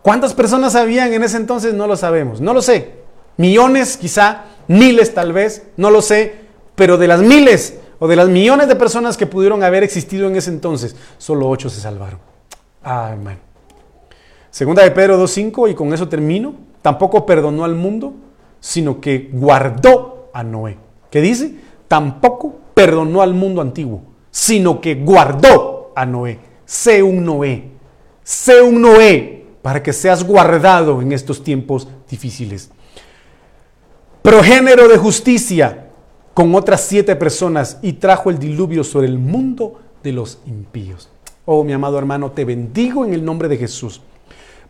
¿Cuántas personas habían en ese entonces? No lo sabemos, no lo sé. Millones, quizá, miles tal vez, no lo sé, pero de las miles o de las millones de personas que pudieron haber existido en ese entonces, solo ocho se salvaron. Amén. Segunda de Pedro 2.5, y con eso termino, tampoco perdonó al mundo, sino que guardó a Noé. ¿Qué dice? Tampoco perdonó al mundo antiguo, sino que guardó a Noé. Sé un Noé. Sé un Noé para que seas guardado en estos tiempos difíciles. Progénero de justicia con otras siete personas y trajo el diluvio sobre el mundo de los impíos. Oh, mi amado hermano, te bendigo en el nombre de Jesús.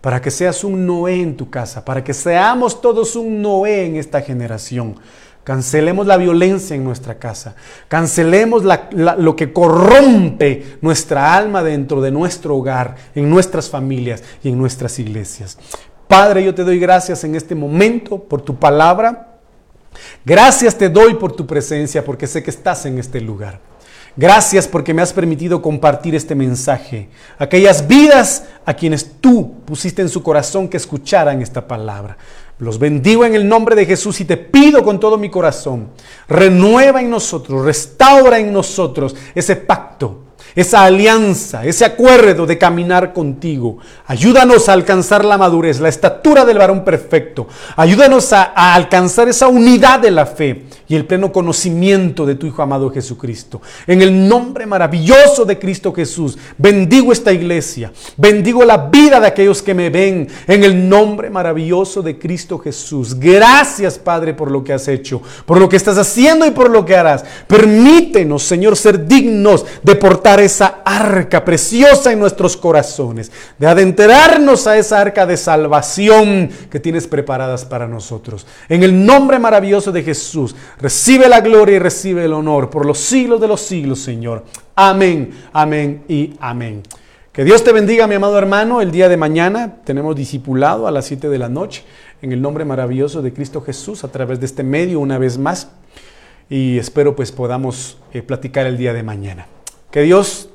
Para que seas un Noé en tu casa, para que seamos todos un Noé en esta generación. Cancelemos la violencia en nuestra casa. Cancelemos lo que corrompe nuestra alma dentro de nuestro hogar, en nuestras familias y en nuestras iglesias. Padre, yo te doy gracias en este momento por tu palabra. Gracias te doy por tu presencia porque sé que estás en este lugar. Gracias porque me has permitido compartir este mensaje. Aquellas vidas a quienes tú pusiste en su corazón que escucharan esta palabra. Los bendigo en el nombre de Jesús y te pido con todo mi corazón, renueva en nosotros, restaura en nosotros ese pacto esa alianza, ese acuerdo de caminar contigo. Ayúdanos a alcanzar la madurez, la estatura del varón perfecto. Ayúdanos a, alcanzar esa unidad de la fe y el pleno conocimiento de tu Hijo amado Jesucristo. En el nombre maravilloso de Cristo Jesús, bendigo esta iglesia, bendigo la vida de aquellos que me ven. En el nombre maravilloso de Cristo Jesús. Gracias Padre por lo que has hecho, por lo que estás haciendo y por lo que harás. Permítenos, Señor, ser dignos de portar esa arca preciosa en nuestros corazones, de adentrarnos a esa arca de salvación que tienes preparadas para nosotros. En el nombre maravilloso de Jesús, recibe la gloria y recibe el honor por los siglos de los siglos, Señor. Amén, amén y amén. Que Dios te bendiga, mi amado hermano. El día de mañana tenemos discipulado a las 7 de la noche en el nombre maravilloso de Cristo Jesús a través de este medio una vez más. Y espero pues podamos eh, platicar el día de mañana. Que Dios